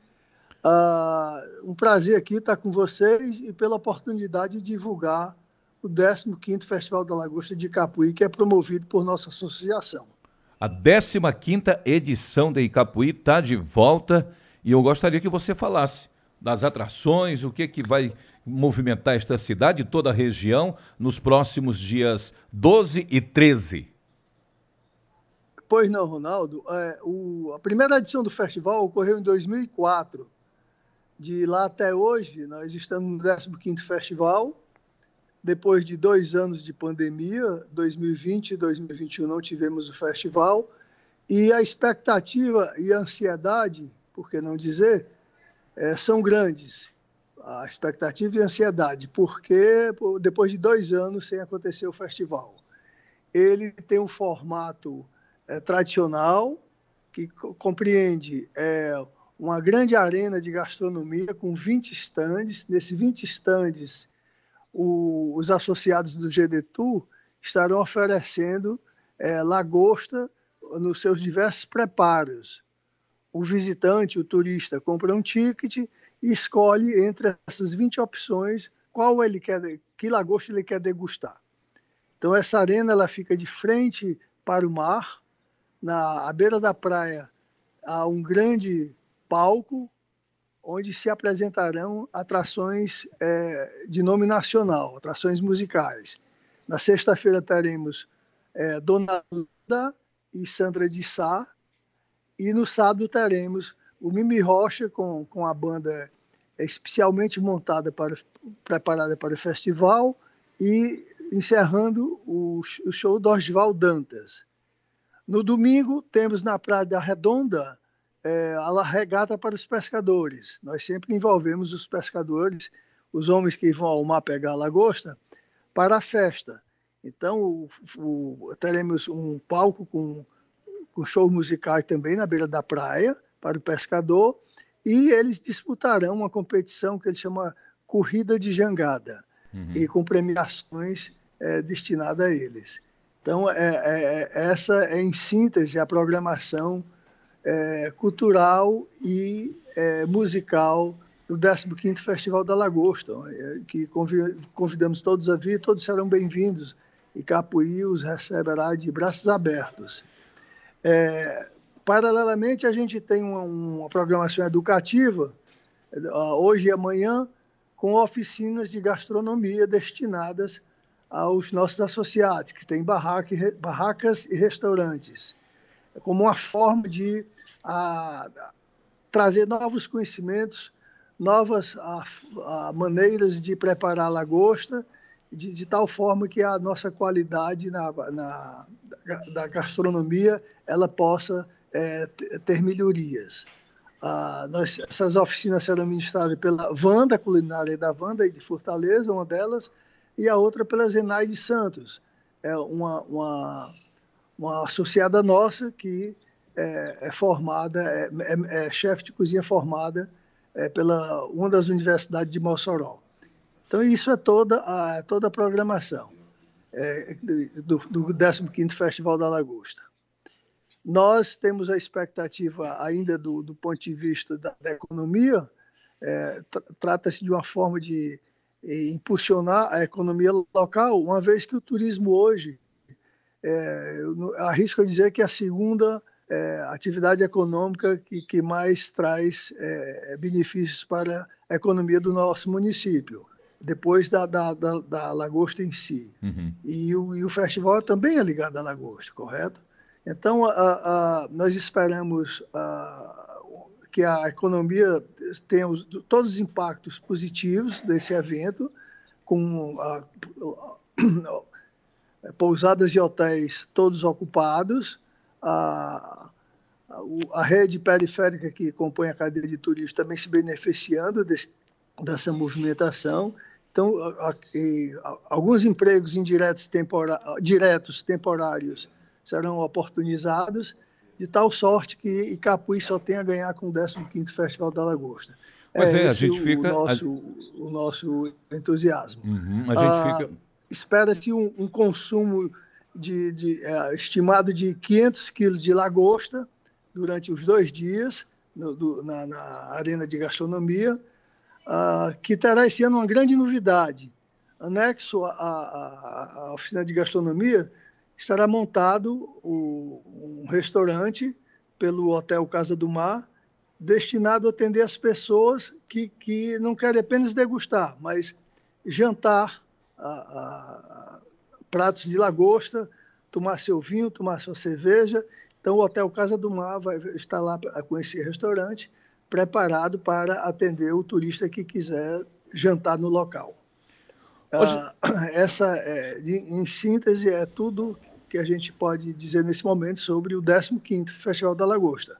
[SPEAKER 18] Uh, um prazer aqui estar com vocês e pela oportunidade de divulgar o 15º Festival da Lagosta de Capuí, que é promovido por nossa associação.
[SPEAKER 2] A 15ª edição de Icapuí está de volta e eu gostaria que você falasse das atrações, o que, que vai movimentar esta cidade e toda a região nos próximos dias 12 e 13.
[SPEAKER 18] Pois não, Ronaldo. É, o, a primeira edição do festival ocorreu em 2004. De lá até hoje, nós estamos no 15º festival. Depois de dois anos de pandemia, 2020 e 2021 não tivemos o festival. E a expectativa e a ansiedade, por que não dizer, é, são grandes. A expectativa e a ansiedade, porque depois de dois anos sem acontecer o festival. Ele tem um formato é, tradicional, que compreende é, uma grande arena de gastronomia com 20 estandes. Nesses 20 estandes, os associados do GDTU estarão oferecendo é, lagosta nos seus diversos preparos. O visitante, o turista, compra um ticket e escolhe entre essas 20 opções qual ele quer, que lagosta ele quer degustar. Então essa arena ela fica de frente para o mar, na à beira da praia há um grande palco onde se apresentarão atrações é, de nome nacional, atrações musicais. Na sexta-feira teremos é, Dona Luda e Sandra de Sá, e no sábado teremos o Mimi Rocha com, com a banda especialmente montada para preparada para o festival e encerrando o, o show do Oswald Dantas. No domingo, temos na Praia da Redonda é, a regata para os pescadores. Nós sempre envolvemos os pescadores, os homens que vão ao mar pegar a lagosta, para a festa. Então, o, o, teremos um palco com, com shows musicais também na beira da praia, para o pescador, e eles disputarão uma competição que ele chama Corrida de Jangada, uhum. e com premiações é, destinadas a eles. Então, é, é, é, essa é, em síntese, a programação é, cultural e é, musical do 15º Festival da Lagosta, é, que convidamos todos a vir, todos serão bem-vindos, e Capuí os receberá de braços abertos. paralelamente, a gente tem uma, uma programação educativa, hoje e amanhã, com oficinas de gastronomia destinadas aos nossos associados, que têm barracas e restaurantes, como uma forma de a, trazer novos conhecimentos, novas a, a maneiras de preparar a lagosta, de, de, tal forma que a nossa qualidade na, na da gastronomia ela possa é, ter melhorias. Ah, nós, essas oficinas serão ministradas pela Vanda, culinária da Vanda, de Fortaleza, uma delas, e a outra pela Zenaide Santos, é uma, uma, uma associada nossa que é, é formada, é, é, é chefe de cozinha formada é, pela uma das universidades de Mossoró. Então, isso é toda a, toda a programação é, do, do 15º Festival da Lagosta. Nós temos a expectativa ainda do, do ponto de vista da, da economia, é, trata-se de uma forma de impulsionar a economia local, uma vez que o turismo hoje, é, arrisco a dizer que é a segunda é, atividade econômica que, que mais traz é, benefícios para a economia do nosso município, depois da, da, da, da lagosta em si.
[SPEAKER 2] Uhum.
[SPEAKER 18] E, o, e o festival também é ligado à lagosta, correto? Então, a, a, nós esperamos a, que a economia tenha os, todos os impactos positivos desse evento, com pousadas e hotéis todos ocupados, a, a, rede periférica que compõe a cadeia de turismo também se beneficiando desse, dessa movimentação. Então, a, a, alguns empregos indiretos tempora, diretos temporários serão oportunizados, de tal sorte que Icapuí só tem a ganhar com o 15º Festival da Lagosta.
[SPEAKER 2] Pois é, é a gente o, fica...
[SPEAKER 18] O nosso, a... o nosso entusiasmo.
[SPEAKER 2] Uhum, a gente ah, fica...
[SPEAKER 18] Espera-se um, um, consumo de, de é, estimado de 500 quilos de lagosta durante os dois dias no, do, na, na, arena de gastronomia, uh, que terá esse ano uma grande novidade. Anexo à, oficina de gastronomia, estará montado o, um restaurante pelo Hotel Casa do Mar, destinado a atender as pessoas que, que não querem apenas degustar, mas jantar a, a, pratos de lagosta, tomar seu vinho, tomar sua cerveja. Então, o Hotel Casa do Mar vai estar lá com esse restaurante preparado para atender o turista que quiser jantar no local. Hoje... Ah, essa, é, em síntese, é tudo que a gente pode dizer nesse momento sobre o 15º Festival da Lagosta.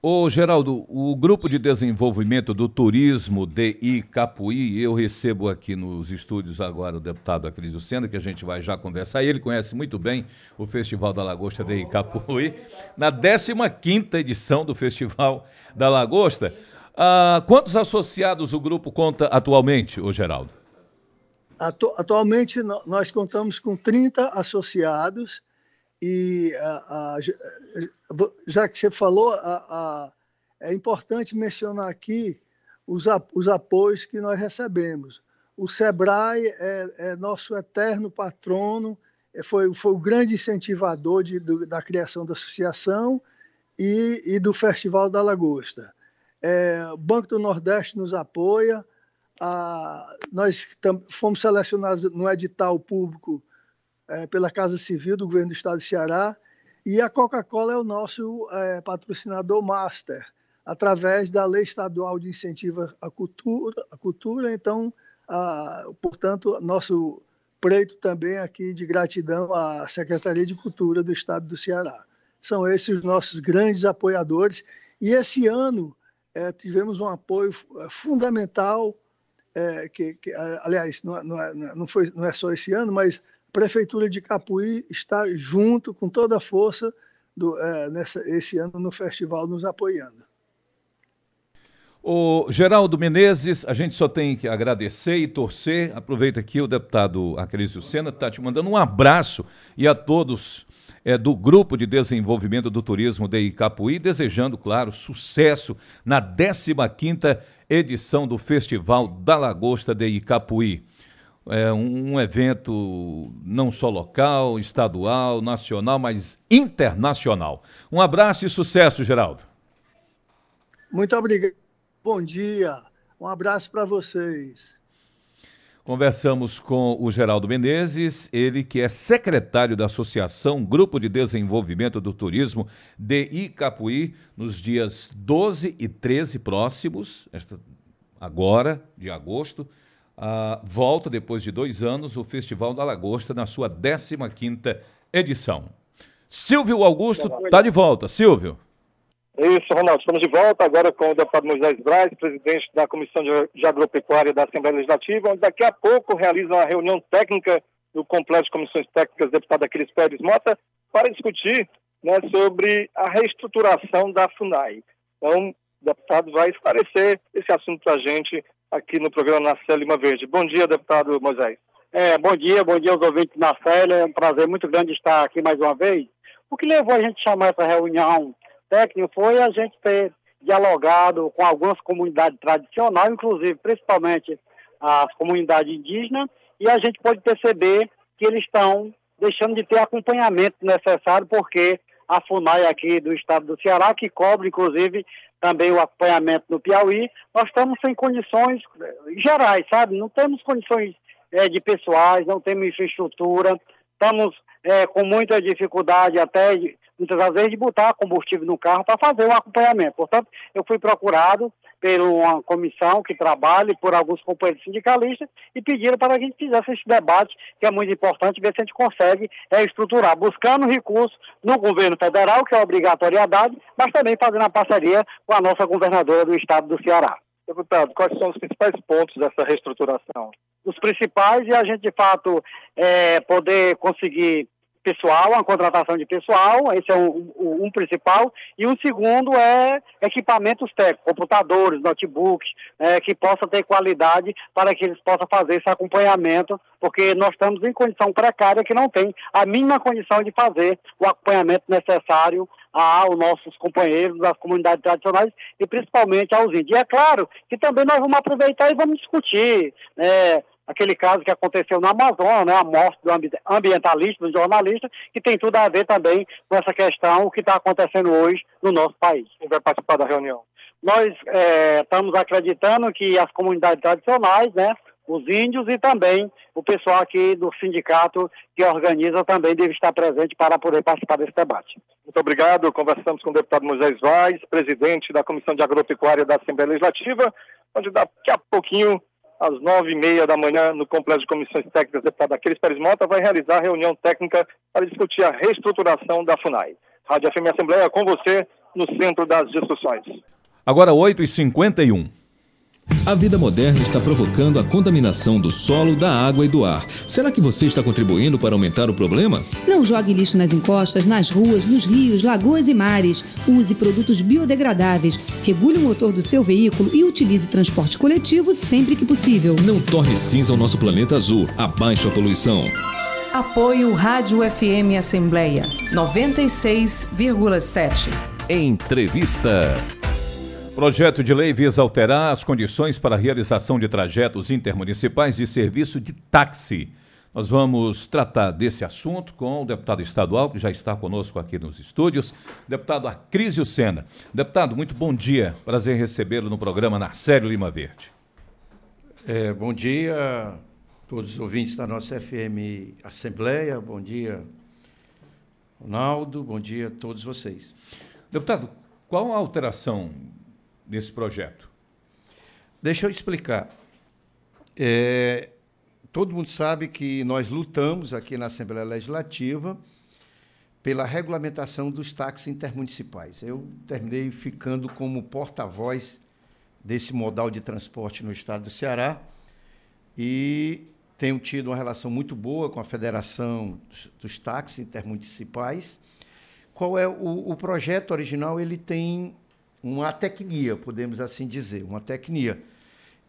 [SPEAKER 2] Ô Geraldo, o Grupo de Desenvolvimento do Turismo DI Capuí, eu recebo aqui nos estúdios agora o deputado Acrisio Sena, que a gente vai já conversar, ele conhece muito bem o Festival da Lagosta DI Capuí, na 15ª edição do Festival da Lagosta. Ah, quantos associados o grupo conta atualmente, ô Geraldo?
[SPEAKER 18] Atu atualmente nós contamos com 30 associados, e a, a, já que você falou, a, é importante mencionar aqui os, os apoios que nós recebemos. O SEBRAE é, é nosso eterno patrono, é, foi, foi o grande incentivador de, do, da criação da associação e, e do Festival da Lagosta. É, o Banco do Nordeste nos apoia, a, nós fomos selecionados no edital público é, pela Casa Civil do Governo do Estado de Ceará, e a Coca-Cola é o nosso é, patrocinador master, através da Lei Estadual de Incentivo à Cultura, à cultura então, a, portanto, nosso preito também aqui de gratidão à Secretaria de Cultura do Estado do Ceará. São esses os nossos grandes apoiadores, e esse ano é, tivemos um apoio é, fundamental, é, que, que, aliás, não, não, é, não, foi, não é só esse ano, mas Prefeitura de Capuí está junto com toda a força do, é, nessa, esse ano no festival nos apoiando.
[SPEAKER 2] O Geraldo Menezes, a gente só tem que agradecer e torcer. Aproveita aqui o deputado Acrísio Sena está te mandando um abraço e a todos é, do Grupo de Desenvolvimento do Turismo de Icapuí, desejando, claro, sucesso na 15ª edição do Festival da Lagosta de Icapuí é um evento não só local, estadual, nacional, mas internacional. Um abraço e sucesso, Geraldo.
[SPEAKER 18] Muito obrigado. Bom dia. Um abraço para vocês.
[SPEAKER 2] Conversamos com o Geraldo Menezes, ele que é secretário da Associação Grupo de Desenvolvimento do Turismo de Icapuí, nos dias 12 e 13 próximos, esta, agora, de agosto, volta depois de dois anos o Festival da Lagosta na sua 15ª edição. Silvio Augusto está de volta. Silvio.
[SPEAKER 6] Isso, Ronaldo. Estamos de volta agora com o deputado Moisés Braz, presidente da Comissão de Agropecuária da Assembleia Legislativa, onde daqui a pouco realiza uma reunião técnica do Complexo de Comissões Técnicas, deputado Aquiles Pérez Mota, para discutir né, sobre a reestruturação da FUNAI. Então, o deputado vai esclarecer esse assunto para a gente aqui no programa Na Lima Verde. Bom dia, deputado Moisés.
[SPEAKER 19] É, bom dia, bom dia aos ouvintes na Célia. É um prazer muito grande estar aqui mais uma vez. O que levou a gente a chamar essa reunião técnica foi a gente ter dialogado com algumas comunidades tradicionais, inclusive principalmente as comunidades indígenas, e a gente pode perceber que eles estão deixando de ter acompanhamento necessário porque a FUNAI aqui do estado do Ceará, que cobre, inclusive, também o acompanhamento no Piauí. Nós estamos sem condições eh, gerais, sabe? Não temos condições é, de pessoais, não temos infraestrutura, estamos é, com muita dificuldade até, muitas vezes, de botar combustível no carro para fazer o acompanhamento. Portanto, eu fui procurado por uma comissão que trabalha por alguns companheiros sindicalistas e pediram para que a gente fizesse esse debate, que é muito importante, ver se a gente consegue é, estruturar, buscando recursos no governo federal, que é obrigatoriedade, mas também fazendo a parceria com a nossa governadora do estado do Ceará.
[SPEAKER 6] Deputado, quais são os principais pontos dessa reestruturação?
[SPEAKER 19] Os principais é a gente, de fato, é, poder conseguir pessoal, uma contratação de pessoal, esse é um, um, um, principal, e um segundo é equipamentos técnicos, computadores, notebooks, é, que possa ter qualidade para que eles possam fazer esse acompanhamento, porque nós estamos em condição precária que não tem a mínima condição de fazer o acompanhamento necessário aos nossos companheiros das comunidades tradicionais e principalmente aos índios. E é claro que também nós vamos aproveitar e vamos discutir, né, aquele caso que aconteceu no Amazonas, né, a morte do ambientalista, do jornalista, que tem tudo a ver também com essa questão que está acontecendo hoje no nosso país.
[SPEAKER 6] Quem vai participar da reunião?
[SPEAKER 19] Nós é, estamos acreditando que as comunidades tradicionais, né, os índios e também o pessoal aqui do sindicato que organiza também deve estar presente para poder participar desse debate.
[SPEAKER 6] Muito obrigado. Conversamos com o deputado Moisés Vaz, presidente da Comissão de Agropecuária da Assembleia Legislativa, onde daqui a pouquinho às nove e meia da manhã, no Complexo de Comissões Técnicas, deputado Aquiles Pérez Mota vai realizar reunião técnica para discutir a reestruturação da FUNAI. Rádio FM Assembleia com você no centro das discussões.
[SPEAKER 2] Agora 8h51.
[SPEAKER 20] A vida moderna está provocando a contaminação do solo, da água e do ar. Será que você está contribuindo para aumentar o problema?
[SPEAKER 21] Não jogue lixo nas encostas, nas ruas, nos rios, lagoas e mares. Use produtos biodegradáveis. Regule o motor do seu veículo e utilize transporte coletivo sempre que possível.
[SPEAKER 20] Não torne cinza o nosso planeta azul. Abaixe a poluição.
[SPEAKER 17] Apoio Rádio FM Assembleia 96,7.
[SPEAKER 2] Entrevista. Projeto de lei visa alterar as condições para a realização de trajetos intermunicipais de serviço de táxi. Nós vamos tratar desse assunto com o deputado estadual, que já está conosco aqui nos estúdios, deputado Acrísio Sena. Deputado, muito bom dia. Prazer recebê-lo no programa Narcélio Lima Verde.
[SPEAKER 22] É, bom dia a todos os ouvintes da nossa FM Assembleia. Bom dia, Ronaldo. Bom dia a todos vocês.
[SPEAKER 2] Deputado, qual a alteração nesse projeto?
[SPEAKER 22] Deixa eu explicar. É, todo mundo sabe que nós lutamos aqui na Assembleia Legislativa pela regulamentação dos táxis intermunicipais. Eu terminei ficando como porta-voz desse modal de transporte no estado do Ceará e tenho tido uma relação muito boa com a Federação dos, Táxis Intermunicipais. Qual é o, o projeto original? Ele tem uma tecnia, podemos assim dizer, uma tecnia.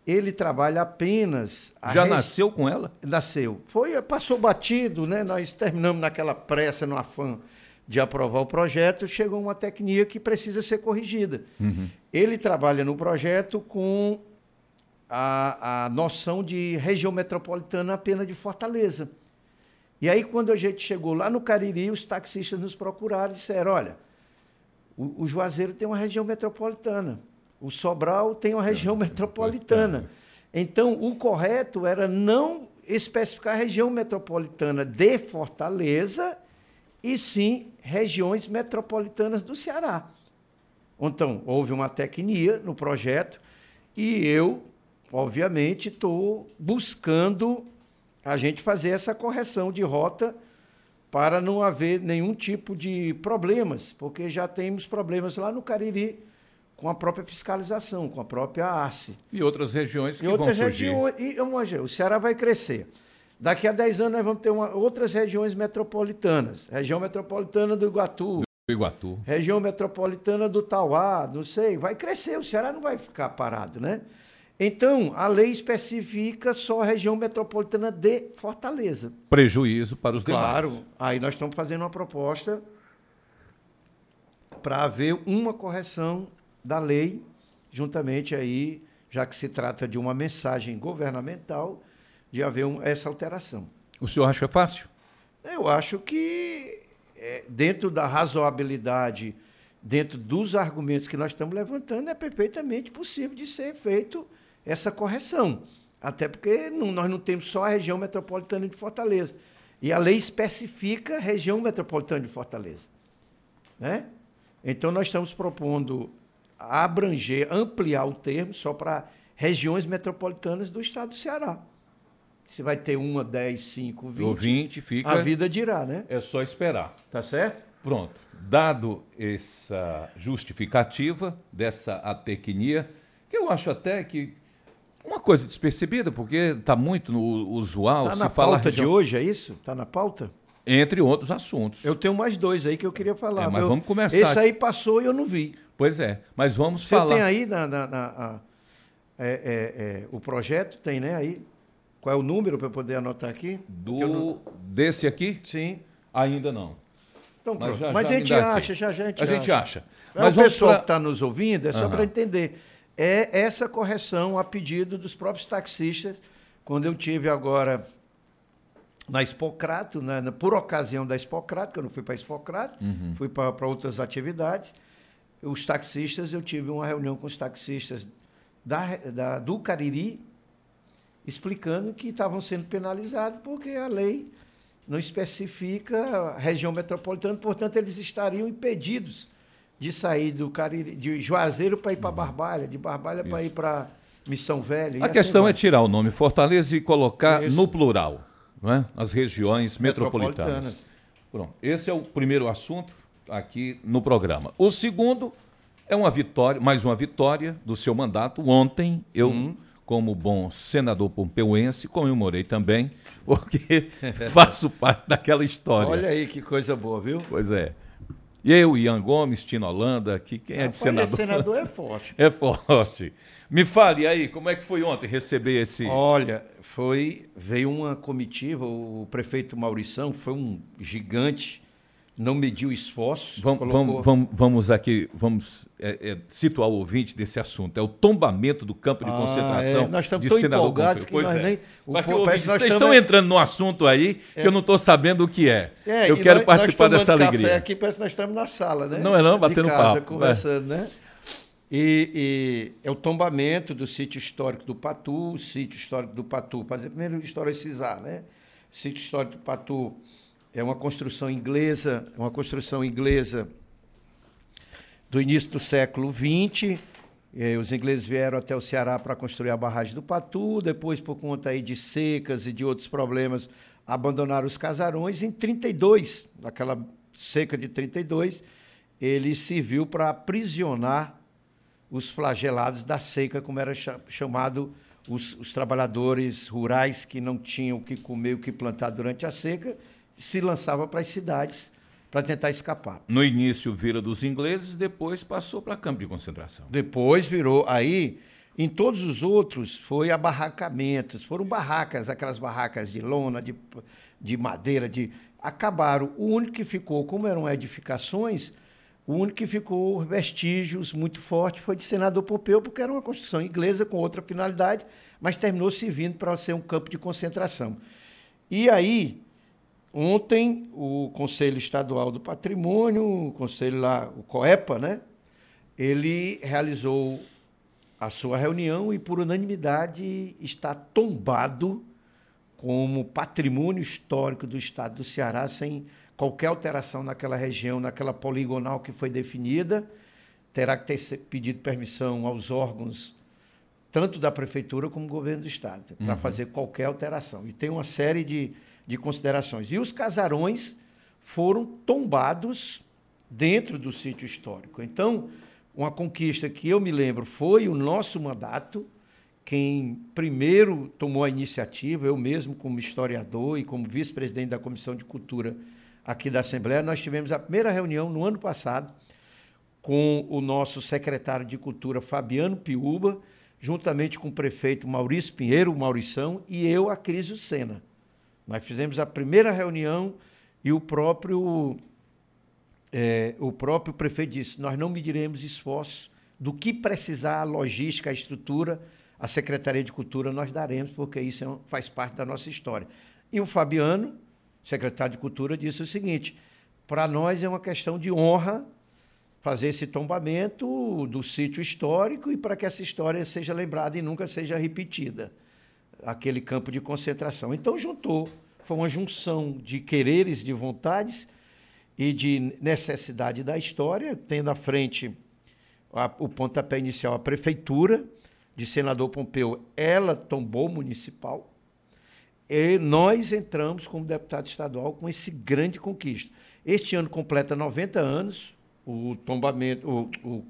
[SPEAKER 22] Ele trabalha apenas.
[SPEAKER 2] Já res... nasceu com ela?
[SPEAKER 22] Nasceu. Foi, passou batido, né? Nós terminamos naquela pressa, no afã de aprovar o projeto, chegou uma tecnia que precisa ser corrigida. Uhum. Ele trabalha no projeto com a, a noção de região metropolitana apenas de Fortaleza. E aí, quando a gente chegou lá no Cariri, os taxistas nos procuraram e disseram: olha, o, o Juazeiro tem uma região metropolitana. O Sobral tem uma região metropolitana. Então, o correto era não especificar a região metropolitana de Fortaleza, e sim regiões metropolitanas do Ceará. Então, houve uma tecnia no projeto e eu, obviamente, estou buscando a gente fazer essa correção de rota para não haver nenhum tipo de problemas, porque já temos problemas lá no Cariri com a própria fiscalização, com a própria ARCE.
[SPEAKER 2] E outras regiões que e outras vão surgir. Regiões,
[SPEAKER 22] e uma, o Ceará vai crescer. Daqui a 10 anos nós vamos ter uma, outras regiões metropolitanas. Região metropolitana do Iguatu.
[SPEAKER 2] Do Iguatu.
[SPEAKER 22] Região metropolitana do Tauá, não sei. Vai crescer, o Ceará não vai ficar parado, né? Então, a lei especifica só a região metropolitana de Fortaleza.
[SPEAKER 2] Prejuízo para os
[SPEAKER 22] claro,
[SPEAKER 2] demais.
[SPEAKER 22] Claro. Aí nós estamos fazendo uma proposta para haver uma correção da lei, juntamente aí, já que se trata de uma mensagem governamental, de haver um, essa alteração.
[SPEAKER 2] O senhor acha fácil?
[SPEAKER 22] Eu acho que é, dentro da razoabilidade, dentro dos argumentos que nós estamos levantando, é perfeitamente possível de ser feito essa correção. Até porque não, nós não temos só a região metropolitana de Fortaleza. E a lei especifica a região metropolitana de Fortaleza. Né? Então, nós estamos propondo abranger, ampliar o termo só para regiões metropolitanas do estado do Ceará. Se vai ter uma, 10, 5, 20.
[SPEAKER 2] Ou 20, fica.
[SPEAKER 22] A vida dirá, né?
[SPEAKER 2] É só esperar.
[SPEAKER 22] Tá certo?
[SPEAKER 2] Pronto. Dado essa justificativa dessa atecnia, que eu acho até que uma coisa despercebida, porque está muito no usual.
[SPEAKER 22] Está na pauta
[SPEAKER 2] região...
[SPEAKER 22] de hoje, é isso? Está na pauta?
[SPEAKER 2] Entre outros assuntos.
[SPEAKER 22] Eu tenho mais dois aí que eu queria falar.
[SPEAKER 2] É, mas
[SPEAKER 22] Meu,
[SPEAKER 2] vamos começar.
[SPEAKER 22] Esse aí passou e eu não vi.
[SPEAKER 2] Pois é, mas vamos
[SPEAKER 22] Você
[SPEAKER 2] falar.
[SPEAKER 22] tem aí na, na, na a, é, é, é, o projeto? Tem, né? Aí. Qual é o número para eu poder anotar aqui?
[SPEAKER 2] Do
[SPEAKER 22] não...
[SPEAKER 2] desse aqui?
[SPEAKER 22] Sim.
[SPEAKER 2] Ainda não.
[SPEAKER 22] Então,
[SPEAKER 2] Mas já-
[SPEAKER 22] Mas
[SPEAKER 2] já
[SPEAKER 22] a gente
[SPEAKER 2] dá aqui.
[SPEAKER 22] acha, já, já a gente
[SPEAKER 2] A gente
[SPEAKER 22] acha.
[SPEAKER 2] acha.
[SPEAKER 22] Mas o pessoal
[SPEAKER 2] pra-
[SPEAKER 22] que está nos ouvindo, é só
[SPEAKER 2] Aham.
[SPEAKER 22] para entender. É essa correção a pedido dos próprios taxistas. Quando eu tive agora na Expocrato, né, na- por ocasião da Expocrato, que eu não fui para a Expocrato,
[SPEAKER 2] Uhum.
[SPEAKER 22] fui para outras atividades. Os taxistas, eu tive uma reunião com os taxistas da, da- do Cariri, explicando que estavam sendo penalizados porque a lei não especifica a região metropolitana, portanto, eles estariam impedidos de sair do Cariri, de Juazeiro para ir para Barbalha, de Barbalha para ir para Missão Velha.
[SPEAKER 2] A
[SPEAKER 22] assim
[SPEAKER 2] questão
[SPEAKER 22] vai.
[SPEAKER 2] é tirar o nome Fortaleza e colocar
[SPEAKER 22] Isso.
[SPEAKER 2] no plural, não é? As regiões metropolitanas.
[SPEAKER 22] Metropolitanas.
[SPEAKER 2] Pronto. Esse é o primeiro assunto aqui no programa. O segundo é uma vitória, mais uma vitória do seu mandato. Ontem eu,
[SPEAKER 22] Uhum.
[SPEAKER 2] como bom senador pompeuense, comemorei também, porque faço parte daquela história.
[SPEAKER 22] Olha aí que coisa boa, viu?
[SPEAKER 2] Pois é. E eu, Ian Gomes, Tino Holanda, que quem é de senador?
[SPEAKER 22] esse senador é forte.
[SPEAKER 2] É forte. Me fale aí, como é que foi ontem receber esse.
[SPEAKER 22] Olha, foi veio uma comitiva, o prefeito Maurição foi um gigante, não mediu esforços.
[SPEAKER 2] Vamos,
[SPEAKER 22] colocou-
[SPEAKER 2] vamos, vamos, vamos aqui, vamos é, é, situar o ouvinte desse assunto. É o tombamento do campo de
[SPEAKER 22] Ah,
[SPEAKER 2] concentração
[SPEAKER 22] é. Nós estamos
[SPEAKER 2] de
[SPEAKER 22] tão
[SPEAKER 2] senador
[SPEAKER 22] empolgados
[SPEAKER 2] Pompeu.
[SPEAKER 22] que
[SPEAKER 2] Pois
[SPEAKER 22] nós
[SPEAKER 2] é.
[SPEAKER 22] nem- o
[SPEAKER 2] Mas ouvinte,
[SPEAKER 22] que nós
[SPEAKER 2] vocês estão entrando num assunto aí que
[SPEAKER 22] É.
[SPEAKER 2] eu não estou sabendo o que é.
[SPEAKER 22] É,
[SPEAKER 2] eu quero
[SPEAKER 22] nós-
[SPEAKER 2] participar
[SPEAKER 22] nós
[SPEAKER 2] dessa alegria.
[SPEAKER 22] Aqui parece que nós estamos na sala, né?
[SPEAKER 2] Não é não,
[SPEAKER 22] De
[SPEAKER 2] batendo
[SPEAKER 22] casa,
[SPEAKER 2] papo,
[SPEAKER 22] conversando, né? E, e é o tombamento do sítio histórico do Patu, o sítio histórico do Patu, fazer primeiro historicizar, né? O sítio histórico do Patu é uma construção inglesa, é uma construção inglesa do início do século XX. Eh, os ingleses vieram até o Ceará para construir a barragem do Patu, depois, por conta aí de secas e de outros problemas, abandonaram os casarões. Em 32, naquela seca de 32, ele serviu para aprisionar os flagelados da seca, como era cha- chamado os, os trabalhadores rurais que não tinham o que comer, o que plantar durante a seca, se lançava para as cidades para tentar escapar.
[SPEAKER 2] No início vira dos ingleses, depois passou para campo de concentração.
[SPEAKER 22] Depois virou. Aí, em todos os outros, foi abarracamentos. Foram barracas, aquelas barracas de lona, de, de madeira, de. Acabaram. O único que ficou, como eram edificações, o único que ficou vestígios muito fortes foi de Senador Pompeu, porque era uma construção inglesa com outra finalidade, mas terminou servindo para ser um campo de concentração. E aí, ontem, o Conselho Estadual do Patrimônio, o Conselho lá, o COEPA, né? Ele realizou a sua reunião e, por unanimidade, está tombado como patrimônio histórico do estado do Ceará, sem qualquer alteração naquela região, naquela poligonal que foi definida. Terá que ter pedido permissão aos órgãos, tanto da prefeitura como do governo do estado, para
[SPEAKER 2] Uhum.
[SPEAKER 22] fazer qualquer alteração. E tem uma série de, de considerações. E os casarões foram tombados dentro do sítio histórico. Então, uma conquista que eu me lembro foi o nosso mandato. Quem primeiro tomou a iniciativa, eu mesmo como historiador e como vice-presidente da Comissão de Cultura aqui da Assembleia, nós tivemos a primeira reunião no ano passado com o nosso secretário de Cultura, Fabiano Piúba, juntamente com o prefeito Maurício Pinheiro, Maurição, e eu, a Cris Sena. Nós fizemos a primeira reunião e o próprio, eh, o próprio prefeito disse: nós não mediremos esforço do que precisar, a logística, a estrutura, a Secretaria de Cultura nós daremos, porque isso é faz parte da nossa história. E o Fabiano, secretário de Cultura, disse o seguinte: para nós é uma questão de honra fazer esse tombamento do sítio histórico e para que essa história seja lembrada e nunca seja repetida, aquele campo de concentração. Então juntou, foi uma junção de quereres, de vontades e de necessidade da história, tendo à frente a, o pontapé inicial a prefeitura de Senador Pompeu, ela tombou municipal, e nós entramos como deputado estadual com esse grande conquista. Este ano completa 90 anos, o tombamento, o, o,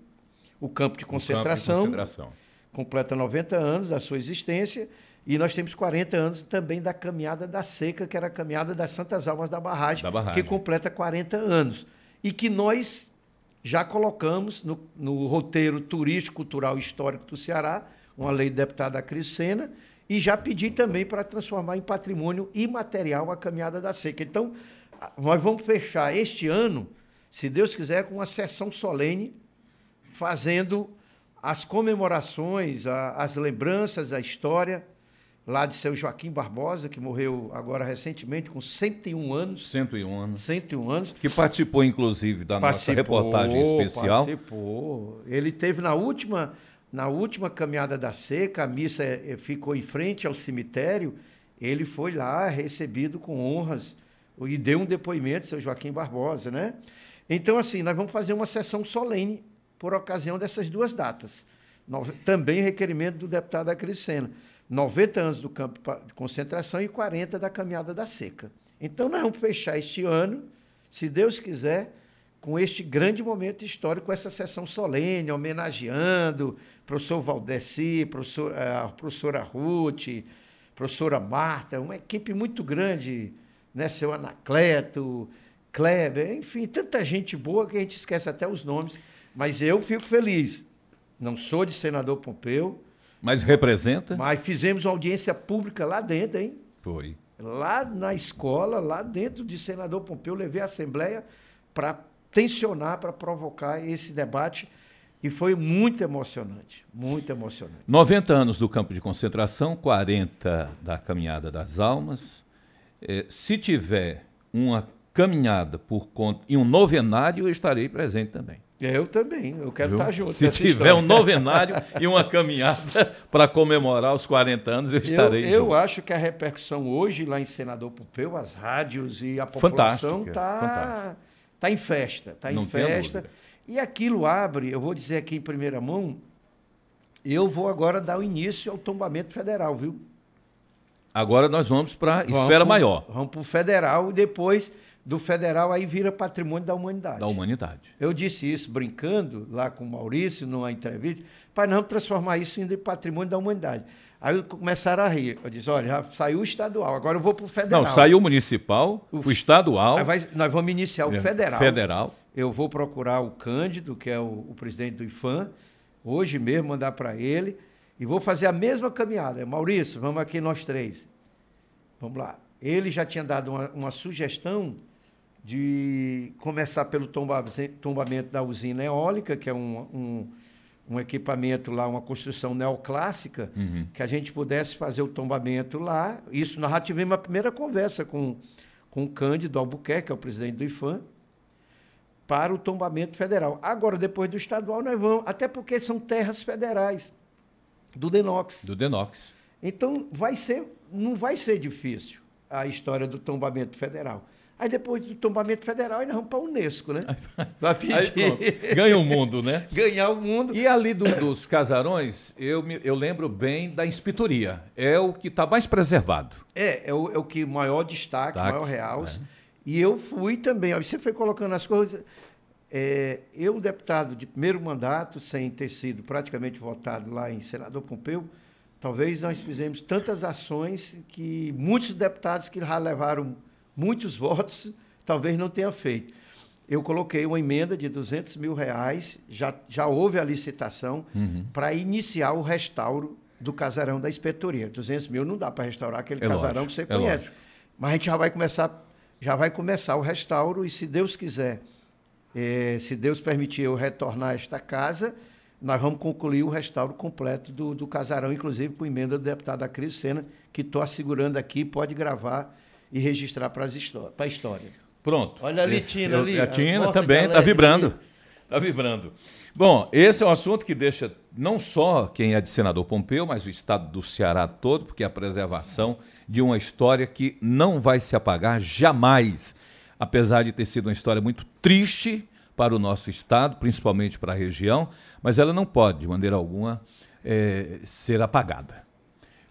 [SPEAKER 22] o campo de concentração. Campo de concentração. Completa 90 anos da sua existência. E nós temos 40 anos também da caminhada da seca, que era a caminhada das Santas Almas da Barragem, da barragem. que completa 40 anos. E que nós já colocamos no, no roteiro turístico, cultural e histórico do Ceará, uma lei do deputado Cris Sena, e já pedi também para transformar em patrimônio imaterial a caminhada da seca. Então, nós vamos fechar este ano se Deus quiser, com uma sessão solene, fazendo as comemorações, a, as lembranças, a história lá de seu Joaquim Barbosa, que morreu agora recentemente, com 101 anos.
[SPEAKER 2] 101 anos.
[SPEAKER 22] 101 anos.
[SPEAKER 2] Que participou, inclusive, da participou, nossa reportagem especial.
[SPEAKER 22] Participou. Ele teve na última, na última caminhada da seca, a missa eh, ficou em frente ao cemitério, ele foi lá recebido com honras e deu um depoimento, seu Joaquim Barbosa, né? Então, assim, nós vamos fazer uma sessão solene por ocasião dessas duas datas. Também requerimento do deputado Acriscena. 90 anos do campo de concentração e 40 da caminhada da seca. Então, nós vamos fechar este ano, se Deus quiser, com este grande momento histórico, essa sessão solene, homenageando professor Valdeci, professor, eh, a professora Ruth, professora Marta, uma equipe muito grande, né, seu Anacleto, Kleber, enfim, tanta gente boa que a gente esquece até os nomes. Mas eu fico feliz. Não sou de senador Pompeu.
[SPEAKER 2] Mas representa?
[SPEAKER 22] Mas fizemos audiência pública lá dentro, hein?
[SPEAKER 2] Foi.
[SPEAKER 22] Lá na escola, lá dentro de senador Pompeu, levei a Assembleia para tensionar, para provocar esse debate. E foi muito emocionante, muito emocionante.
[SPEAKER 2] 90 anos do campo de concentração, 40 da caminhada das almas. Eh, se tiver uma caminhada por conta e um novenário, eu estarei presente também.
[SPEAKER 22] Eu também, eu quero Viu? estar junto.
[SPEAKER 2] Se tiver história. um novenário e uma caminhada para comemorar os 40 anos, eu estarei
[SPEAKER 22] eu,
[SPEAKER 2] junto.
[SPEAKER 22] Eu acho que a repercussão hoje lá em Senador Pompeu, as rádios e a população está tá em festa, está em festa. E aquilo abre, eu vou dizer aqui em primeira mão, eu vou agora dar o início ao tombamento federal, viu?
[SPEAKER 2] Agora nós vamos para a esfera
[SPEAKER 22] pro,
[SPEAKER 2] maior.
[SPEAKER 22] Vamos para o federal e depois do federal aí vira patrimônio da humanidade.
[SPEAKER 2] Da humanidade.
[SPEAKER 22] Eu disse isso brincando lá com o Maurício numa entrevista, para não transformar isso em patrimônio da humanidade. Aí começaram a rir. Eu disse, olha, já saiu o estadual, agora eu vou para o federal.
[SPEAKER 2] Não, saiu o municipal, o estadual.
[SPEAKER 22] Vai, nós vamos iniciar o
[SPEAKER 2] é,
[SPEAKER 22] federal.
[SPEAKER 2] Federal.
[SPEAKER 22] Eu vou procurar o Cândido, que é o, o presidente do IFAM, hoje mesmo mandar para ele, e vou fazer a mesma caminhada. Maurício, vamos aqui nós três. Vamos lá. Ele já tinha dado uma, uma sugestão de começar pelo tombamento da usina eólica, que é um, um, um equipamento lá, uma construção neoclássica, uhum. que a gente pudesse fazer o tombamento lá. Isso nós já tivemos a primeira conversa com, com o Cândido Albuquerque, que é o presidente do IFAM, para o tombamento federal. Agora, depois do estadual, nós vamos, até porque são terras federais do Denox.
[SPEAKER 2] Do Denox.
[SPEAKER 22] Então, vai ser, não vai ser difícil a história do tombamento federal. Aí depois do tombamento federal, nós vamos para a Unesco, né?
[SPEAKER 2] Pedir. ganha o mundo, né?
[SPEAKER 22] Ganhar o mundo.
[SPEAKER 2] E ali do, dos casarões, eu, me, eu lembro bem da inspetoria. É o que está mais preservado.
[SPEAKER 22] É, é o, é o que maior destaque, maior realce. É. E eu fui também. Ó, você foi colocando as coisas. É, eu, deputado de primeiro mandato, sem ter sido praticamente votado lá em Senador Pompeu, talvez nós fizemos tantas ações que muitos deputados que já levaram muitos votos, talvez não tenha feito. Eu coloquei uma emenda de 200 mil reais, já, já houve a licitação, uhum. para iniciar o restauro do casarão da inspetoria. 200 mil não dá para restaurar aquele é casarão lógico, que você é conhece. Lógico. Mas a gente já vai começar, já vai começar o restauro e se Deus quiser, eh, se Deus permitir eu retornar a esta casa, nós vamos concluir o restauro completo do, do casarão, inclusive com emenda do deputado Cris Sena, que estou assegurando aqui, pode gravar e registrar para a história.
[SPEAKER 2] Pronto.
[SPEAKER 22] Olha ali,
[SPEAKER 2] Esse-
[SPEAKER 22] Tina,
[SPEAKER 2] eu-
[SPEAKER 22] ali,
[SPEAKER 2] A
[SPEAKER 22] a
[SPEAKER 2] Tina também está vibrando. Está vibrando. Bom, esse é um assunto que deixa não só quem é de senador Pompeu, mas o estado do Ceará todo, porque é a preservação de uma história que não vai se apagar jamais, apesar de ter sido uma história muito triste para o nosso estado, principalmente para a região, mas ela não pode, de maneira alguma, eh, ser apagada.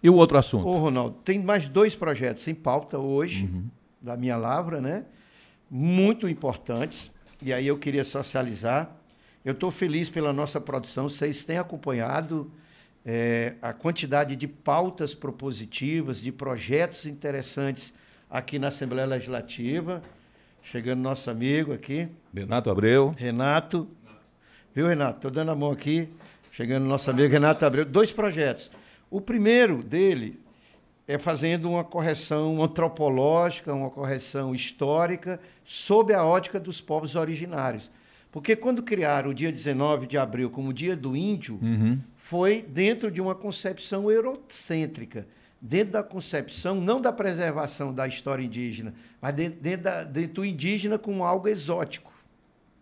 [SPEAKER 2] E o outro assunto?
[SPEAKER 22] Ô, Ronaldo, tem mais dois projetos em pauta hoje,
[SPEAKER 2] Uhum.
[SPEAKER 22] da minha lavra, né? Muito importantes. E aí eu queria socializar. Eu estou feliz pela nossa produção. Vocês têm acompanhado eh, a quantidade de pautas propositivas, de projetos interessantes aqui na Assembleia Legislativa. Chegando nosso amigo aqui.
[SPEAKER 2] Renato Abreu.
[SPEAKER 22] Renato. Viu, Renato? Estou dando a mão aqui. Chegando nosso amigo Renato Abreu. Dois projetos. O primeiro dele é fazendo uma correção antropológica, uma correção histórica, sob a ótica dos povos originários. Porque quando criaram o dia 19 de abril como Dia do Índio,
[SPEAKER 2] Uhum.
[SPEAKER 22] foi dentro de uma concepção eurocêntrica, dentro da concepção não da preservação da história indígena, mas dentro, dentro, da- dentro do indígena como algo exótico.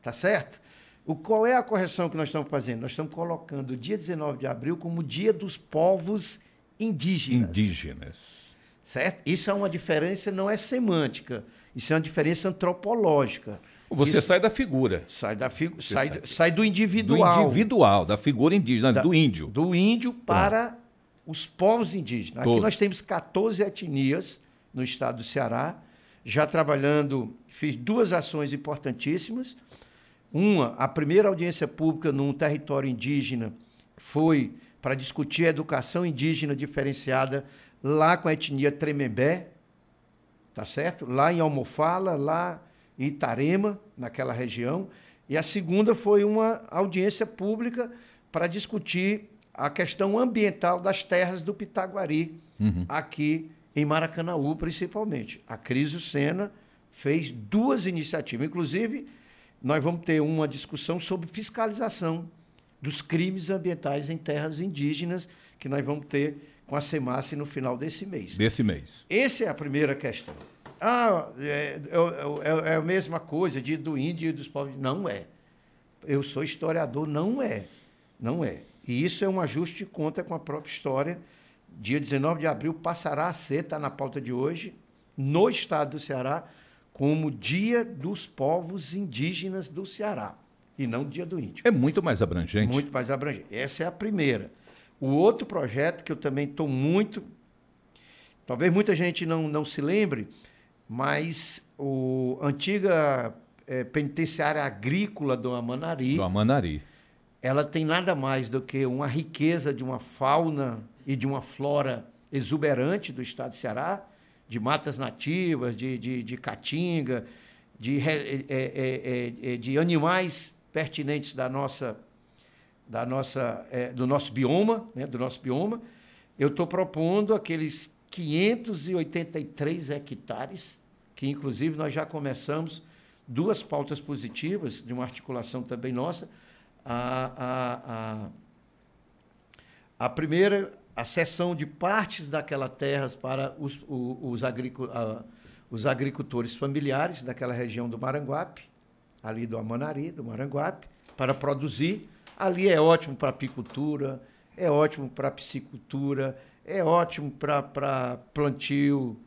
[SPEAKER 22] Tá certo? O, qual é a correção que nós estamos fazendo? Nós estamos colocando o dia 19 de abril como Dia dos Povos Indígenas.
[SPEAKER 2] Indígenas.
[SPEAKER 22] Certo? Isso é uma diferença, não é semântica. Isso é uma diferença antropológica.
[SPEAKER 2] Você
[SPEAKER 22] Isso-
[SPEAKER 2] sai da figura.
[SPEAKER 22] Sai, da figu sai,
[SPEAKER 2] sai-
[SPEAKER 22] sai do
[SPEAKER 2] Do
[SPEAKER 22] individual.
[SPEAKER 2] individual, da figura indígena,
[SPEAKER 22] Da-
[SPEAKER 2] do índio.
[SPEAKER 22] Do índio para os povos indígenas. Aqui
[SPEAKER 2] Todos.
[SPEAKER 22] nós temos 14 etnias no estado do Ceará, já trabalhando, fiz duas ações importantíssimas. Uma, a primeira audiência pública num território indígena foi para discutir a educação indígena diferenciada lá com a etnia Tremembé, tá certo? Lá em Almofala, lá em Itarema, naquela região. E a segunda foi uma audiência pública para discutir a questão ambiental das terras do Pitaguari,
[SPEAKER 2] Uhum.
[SPEAKER 22] aqui em Maracanaú, principalmente. A Cris Sena fez duas iniciativas. Inclusive, nós vamos ter uma discussão sobre fiscalização dos crimes ambientais em terras indígenas, que nós vamos ter com a SEMASSE no final desse mês.
[SPEAKER 2] Desse mês.
[SPEAKER 22] Essa é a primeira questão. Ah, é, é- é- é a mesma coisa de do índio e dos povos. Não é. Eu sou historiador, não é. Não é. E isso é um ajuste de conta com a própria história. Dia 19 de abril passará a ser, está na pauta de hoje, no estado do Ceará, como Dia dos Povos Indígenas do Ceará. E não Dia do Índio.
[SPEAKER 2] É muito mais abrangente.
[SPEAKER 22] Muito mais abrangente. Essa é a primeira. O outro projeto que eu também estou muito. Talvez muita gente não, não se lembre, mas o antiga eh, penitenciária agrícola do Amanari.
[SPEAKER 2] Do Amanari.
[SPEAKER 22] Ela tem nada mais do que uma riqueza de uma fauna e de uma flora exuberante do estado de Ceará, de matas nativas, de, de, de caatinga, de, eh, eh, eh, de animais pertinentes da nossa, da nossa, eh, do nosso bioma, né, do nosso bioma. Eu estou propondo aqueles 583 hectares, que inclusive nós já começamos duas pautas positivas, de uma articulação também nossa. A, a, a, a primeira, a cessão de partes daquelas terras para os, os, os agricultores familiares daquela região do Maranguape, ali do Amanari, do Maranguape, para produzir. Ali é ótimo para apicultura, é ótimo para piscicultura, é ótimo para plantio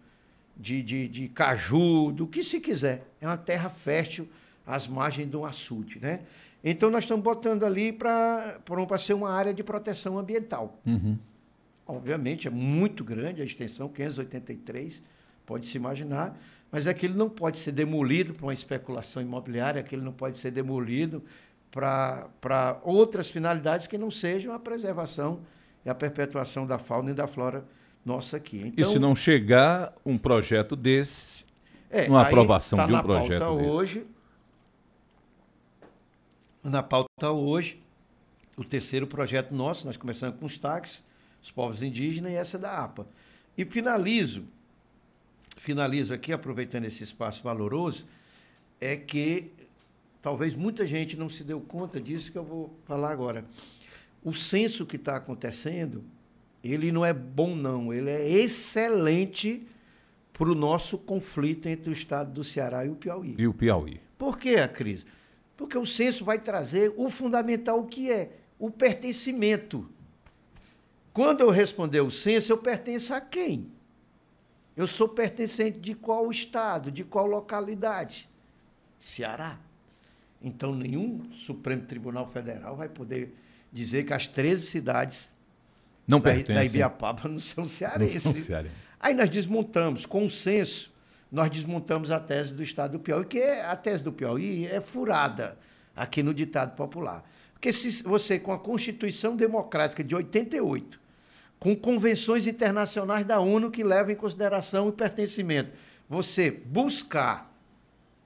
[SPEAKER 22] de, de, de caju, do que se quiser. É uma terra fértil às margens de um açude, né? Então nós estamos botando ali para ser uma área de proteção ambiental.
[SPEAKER 2] Uhum.
[SPEAKER 22] Obviamente é muito grande a extensão, 583, pode se imaginar, mas aquilo não pode ser demolido para uma especulação imobiliária, aquilo não pode ser demolido para outras finalidades que não sejam a preservação e a perpetuação da fauna e da flora nossa aqui.
[SPEAKER 2] e
[SPEAKER 22] Então,
[SPEAKER 2] se não chegar um projeto desse,
[SPEAKER 22] é,
[SPEAKER 2] uma aprovação
[SPEAKER 22] tá
[SPEAKER 2] de um projeto
[SPEAKER 22] pauta
[SPEAKER 2] desse?
[SPEAKER 22] hoje. Na pauta hoje, o terceiro projeto nosso, nós começamos com os táxis, os povos indígenas e essa da APA. E finalizo, finalizo aqui, aproveitando esse espaço valoroso, é que talvez muita gente não se deu conta disso que eu vou falar agora. O censo que está acontecendo, ele não é bom não, ele é excelente para o nosso conflito entre o estado do Ceará e o Piauí.
[SPEAKER 2] E o Piauí.
[SPEAKER 22] Por que a crise? Porque o censo vai trazer o fundamental que é o pertencimento. Quando eu responder o censo, eu pertenço a quem? Eu sou pertencente de qual estado, de qual localidade? Ceará. Então, nenhum Supremo Tribunal Federal vai poder dizer que as 13 cidades
[SPEAKER 2] não
[SPEAKER 22] da,
[SPEAKER 2] pertencem.
[SPEAKER 22] da Ibiapaba não são cearenses.
[SPEAKER 2] Não são cearenses.
[SPEAKER 22] Aí nós desmontamos, com o censo, nós desmontamos a tese do Estado do Piauí, que é, a tese do Piauí é furada aqui no ditado popular. Porque se você, com a Constituição Democrática de 88, com convenções internacionais da ONU que levam em consideração o pertencimento, você buscar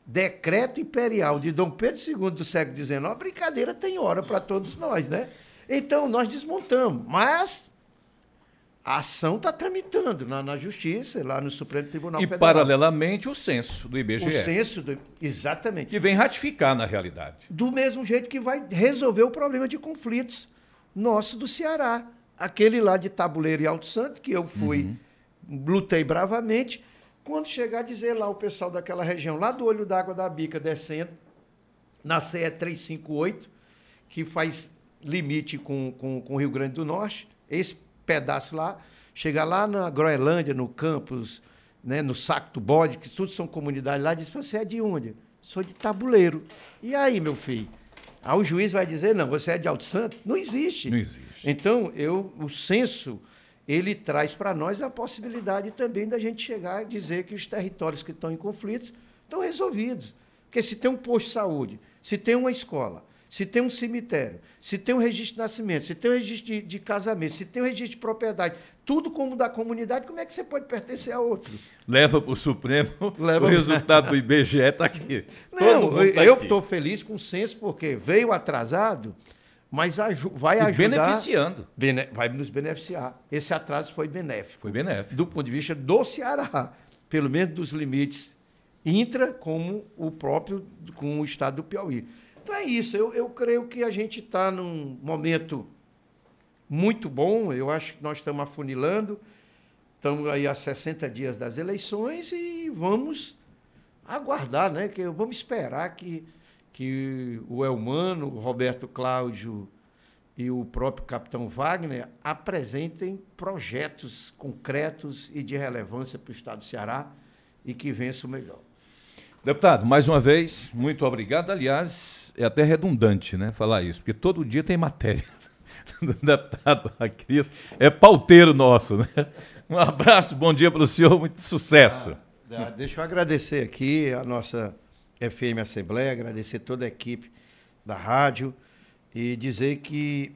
[SPEAKER 22] decreto imperial de Dom Pedro II do século XIX, a brincadeira tem hora para todos nós, né? Então, nós desmontamos, mas a ação está tramitando na, na, Justiça, lá no Supremo Tribunal
[SPEAKER 2] e,
[SPEAKER 22] Federal.
[SPEAKER 2] E, paralelamente, o censo do IBGE.
[SPEAKER 22] O censo, do, exatamente.
[SPEAKER 2] Que vem ratificar, na realidade.
[SPEAKER 22] Do mesmo jeito que vai resolver o problema de conflitos nosso do Ceará. Aquele lá de Tabuleiro e Alto Santo, que eu fui, uhum. lutei bravamente. Quando chegar a dizer lá o pessoal daquela região, lá do Olho d'Água da Bica, descendo, na CE 358, que faz limite com, com, com o Rio Grande do Norte, esse pedaço lá, chegar lá na Groenlândia, no campus, né, no Saco do Bode, que tudo são comunidades lá, diz, você é de onde? Sou de tabuleiro. E aí, meu filho? Aí o juiz vai dizer, não, você é de Alto Santo? Não existe.
[SPEAKER 2] Não existe.
[SPEAKER 22] Então, eu, o censo, ele traz para nós a possibilidade também da gente chegar e dizer que os territórios que estão em conflitos estão resolvidos. Porque se tem um posto de saúde, se tem uma escola, se tem um cemitério, se tem um registro de nascimento, se tem um registro de, de, casamento, se tem um registro de propriedade, tudo como da comunidade, como é que você pode pertencer a outro?
[SPEAKER 2] Leva para o Supremo, Leva... o resultado do IBGE está aqui.
[SPEAKER 22] Não, tá eu estou feliz com o censo, porque veio atrasado, mas vai
[SPEAKER 2] e
[SPEAKER 22] ajudar.
[SPEAKER 2] Beneficiando.
[SPEAKER 22] Bene, vai nos beneficiar. Esse atraso foi benéfico.
[SPEAKER 2] Foi benéfico.
[SPEAKER 22] Do ponto de vista do Ceará, pelo menos dos limites intra, como o próprio com o estado do Piauí. Então é isso, eu, eu creio que a gente está num momento muito bom, eu acho que nós estamos afunilando, estamos aí a 60 dias das eleições e vamos aguardar, né? Que vamos esperar que, que o Elmano, o Roberto Cláudio e o próprio capitão Wagner apresentem projetos concretos e de relevância para o Estado do Ceará e que vença o melhor.
[SPEAKER 2] Deputado, mais uma vez, muito obrigado. Aliás, é até redundante né, falar isso, porque todo dia tem matéria do deputado Cris. É pauteiro nosso, né? Um abraço, bom dia para o senhor, muito sucesso.
[SPEAKER 22] Ah, deixa eu agradecer aqui a nossa FM Assembleia, agradecer toda a equipe da rádio e dizer que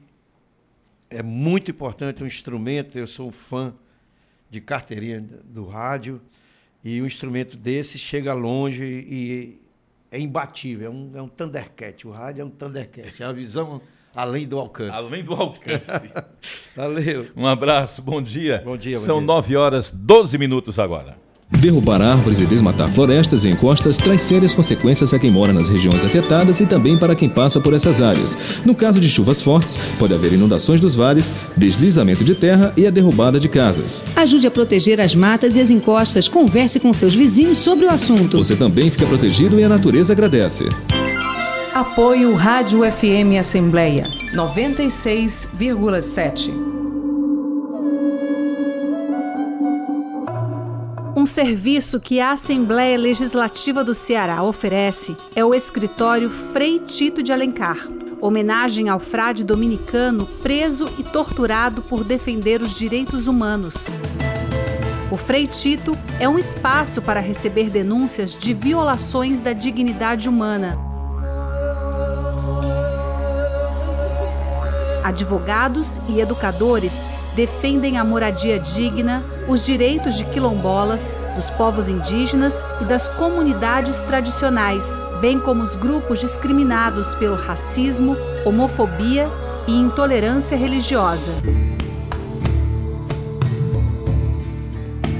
[SPEAKER 22] é muito importante um instrumento, eu sou um fã de carteirinha do rádio, e um instrumento desse chega longe e é imbatível, é um, é um Thundercat. O rádio é um Thundercat, é uma visão além do alcance.
[SPEAKER 2] Além do alcance.
[SPEAKER 22] Valeu.
[SPEAKER 2] Um abraço, bom dia.
[SPEAKER 22] Bom dia.
[SPEAKER 2] São
[SPEAKER 22] bom dia.
[SPEAKER 2] 9 horas 12 minutos agora.
[SPEAKER 20] Derrubar árvores e desmatar florestas e encostas traz sérias consequências a quem mora nas regiões afetadas e também para quem passa por essas áreas. No caso de chuvas fortes, pode haver inundações dos vales, deslizamento de terra e a derrubada de casas.
[SPEAKER 23] Ajude a proteger as matas e as encostas. Converse com seus vizinhos sobre o assunto.
[SPEAKER 20] Você também fica protegido e a natureza agradece.
[SPEAKER 17] Apoio Rádio FM Assembleia 96,7.
[SPEAKER 5] Serviço que a Assembleia Legislativa do Ceará oferece é o escritório Frei Tito de Alencar, homenagem ao frade dominicano preso e torturado por defender os direitos humanos. O Frei Tito é um espaço para receber denúncias de violações da dignidade humana. Advogados e educadores defendem a moradia digna, os direitos de quilombolas, dos povos indígenas e das comunidades tradicionais, bem como os grupos discriminados pelo racismo, homofobia e intolerância religiosa.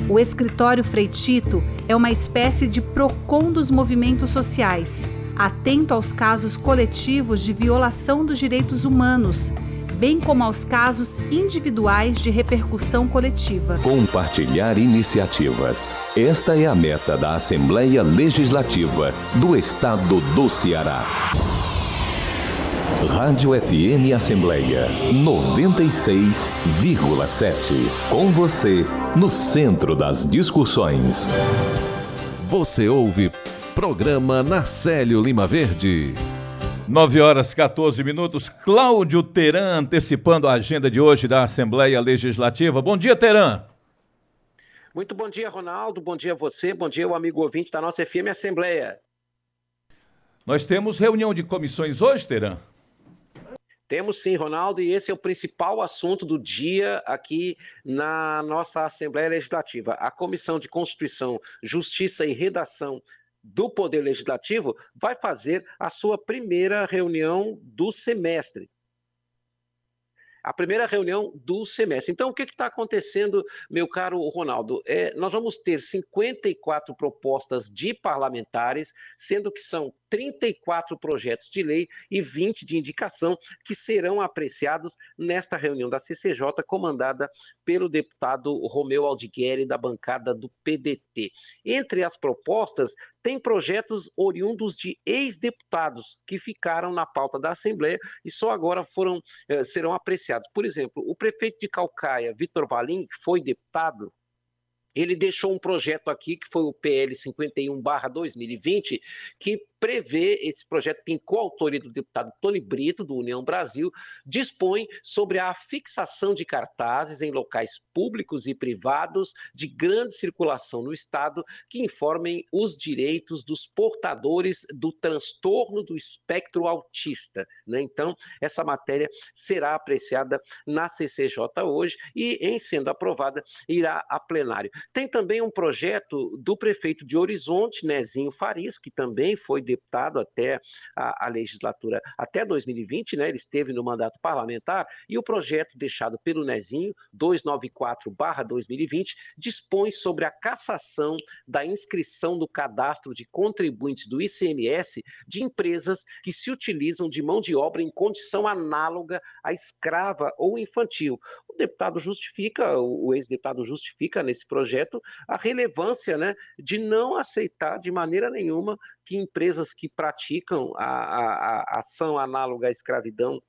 [SPEAKER 5] O escritório Freitito é uma espécie de PROCON dos movimentos sociais, atento aos casos coletivos de violação dos direitos humanos
[SPEAKER 24] bem como aos casos individuais de repercussão coletiva.
[SPEAKER 1] Compartilhar iniciativas. Esta é a meta da Assembleia Legislativa do Estado do Ceará. Rádio FM Assembleia 96,7. Com você, no centro das discussões.
[SPEAKER 25] Você ouve programa Narcélio Lima Verde.
[SPEAKER 2] 9 horas 14 minutos. Cláudio Teran antecipando a agenda de hoje da Assembleia Legislativa. Bom dia, Teran.
[SPEAKER 26] Muito bom dia, Ronaldo. Bom dia a você. Bom dia, o amigo ouvinte da nossa FM Assembleia.
[SPEAKER 2] Nós temos reunião de comissões hoje, Teran?
[SPEAKER 26] Temos sim, Ronaldo, e esse é o principal assunto do dia aqui na nossa Assembleia Legislativa. A Comissão de Constituição, Justiça e Redação do Poder Legislativo vai fazer a sua primeira reunião do semestre a primeira reunião do semestre. Então, o que está acontecendo, meu caro Ronaldo? É, nós vamos ter 54 propostas de parlamentares, sendo que são 34 projetos de lei e 20 de indicação que serão apreciados nesta reunião da CCJ, comandada pelo deputado Romeu Aldigueri, da bancada do PDT. Entre as propostas, tem projetos oriundos de ex-deputados que ficaram na pauta da Assembleia e só agora foram eh, serão apreciados. Por exemplo, o prefeito de Calcaia, Vitor Valim, que foi deputado, ele deixou um projeto aqui, que foi o PL 51-2020, que prevê, esse projeto tem coautoria do deputado Tony Brito, do União Brasil, dispõe sobre a fixação de cartazes em locais públicos e privados de grande circulação no Estado que informem os direitos dos portadores do transtorno do espectro autista. Né? Então, essa matéria será apreciada na CCJ hoje e, em sendo aprovada, irá a plenário. Tem também um projeto do prefeito de Horizonte, Nezinho Farias, que também foi deputado até a, a legislatura, até 2020, né? Ele esteve no mandato parlamentar e o projeto deixado pelo Nezinho, 294/2020, dispõe sobre a cassação da inscrição do cadastro de contribuintes do ICMS de empresas que se utilizam de mão de obra em condição análoga à escrava ou infantil. O deputado justifica, o ex-deputado justifica nesse projeto a relevância, né, de não aceitar de maneira nenhuma que empresas que praticam a, a, a ação análoga à escravidão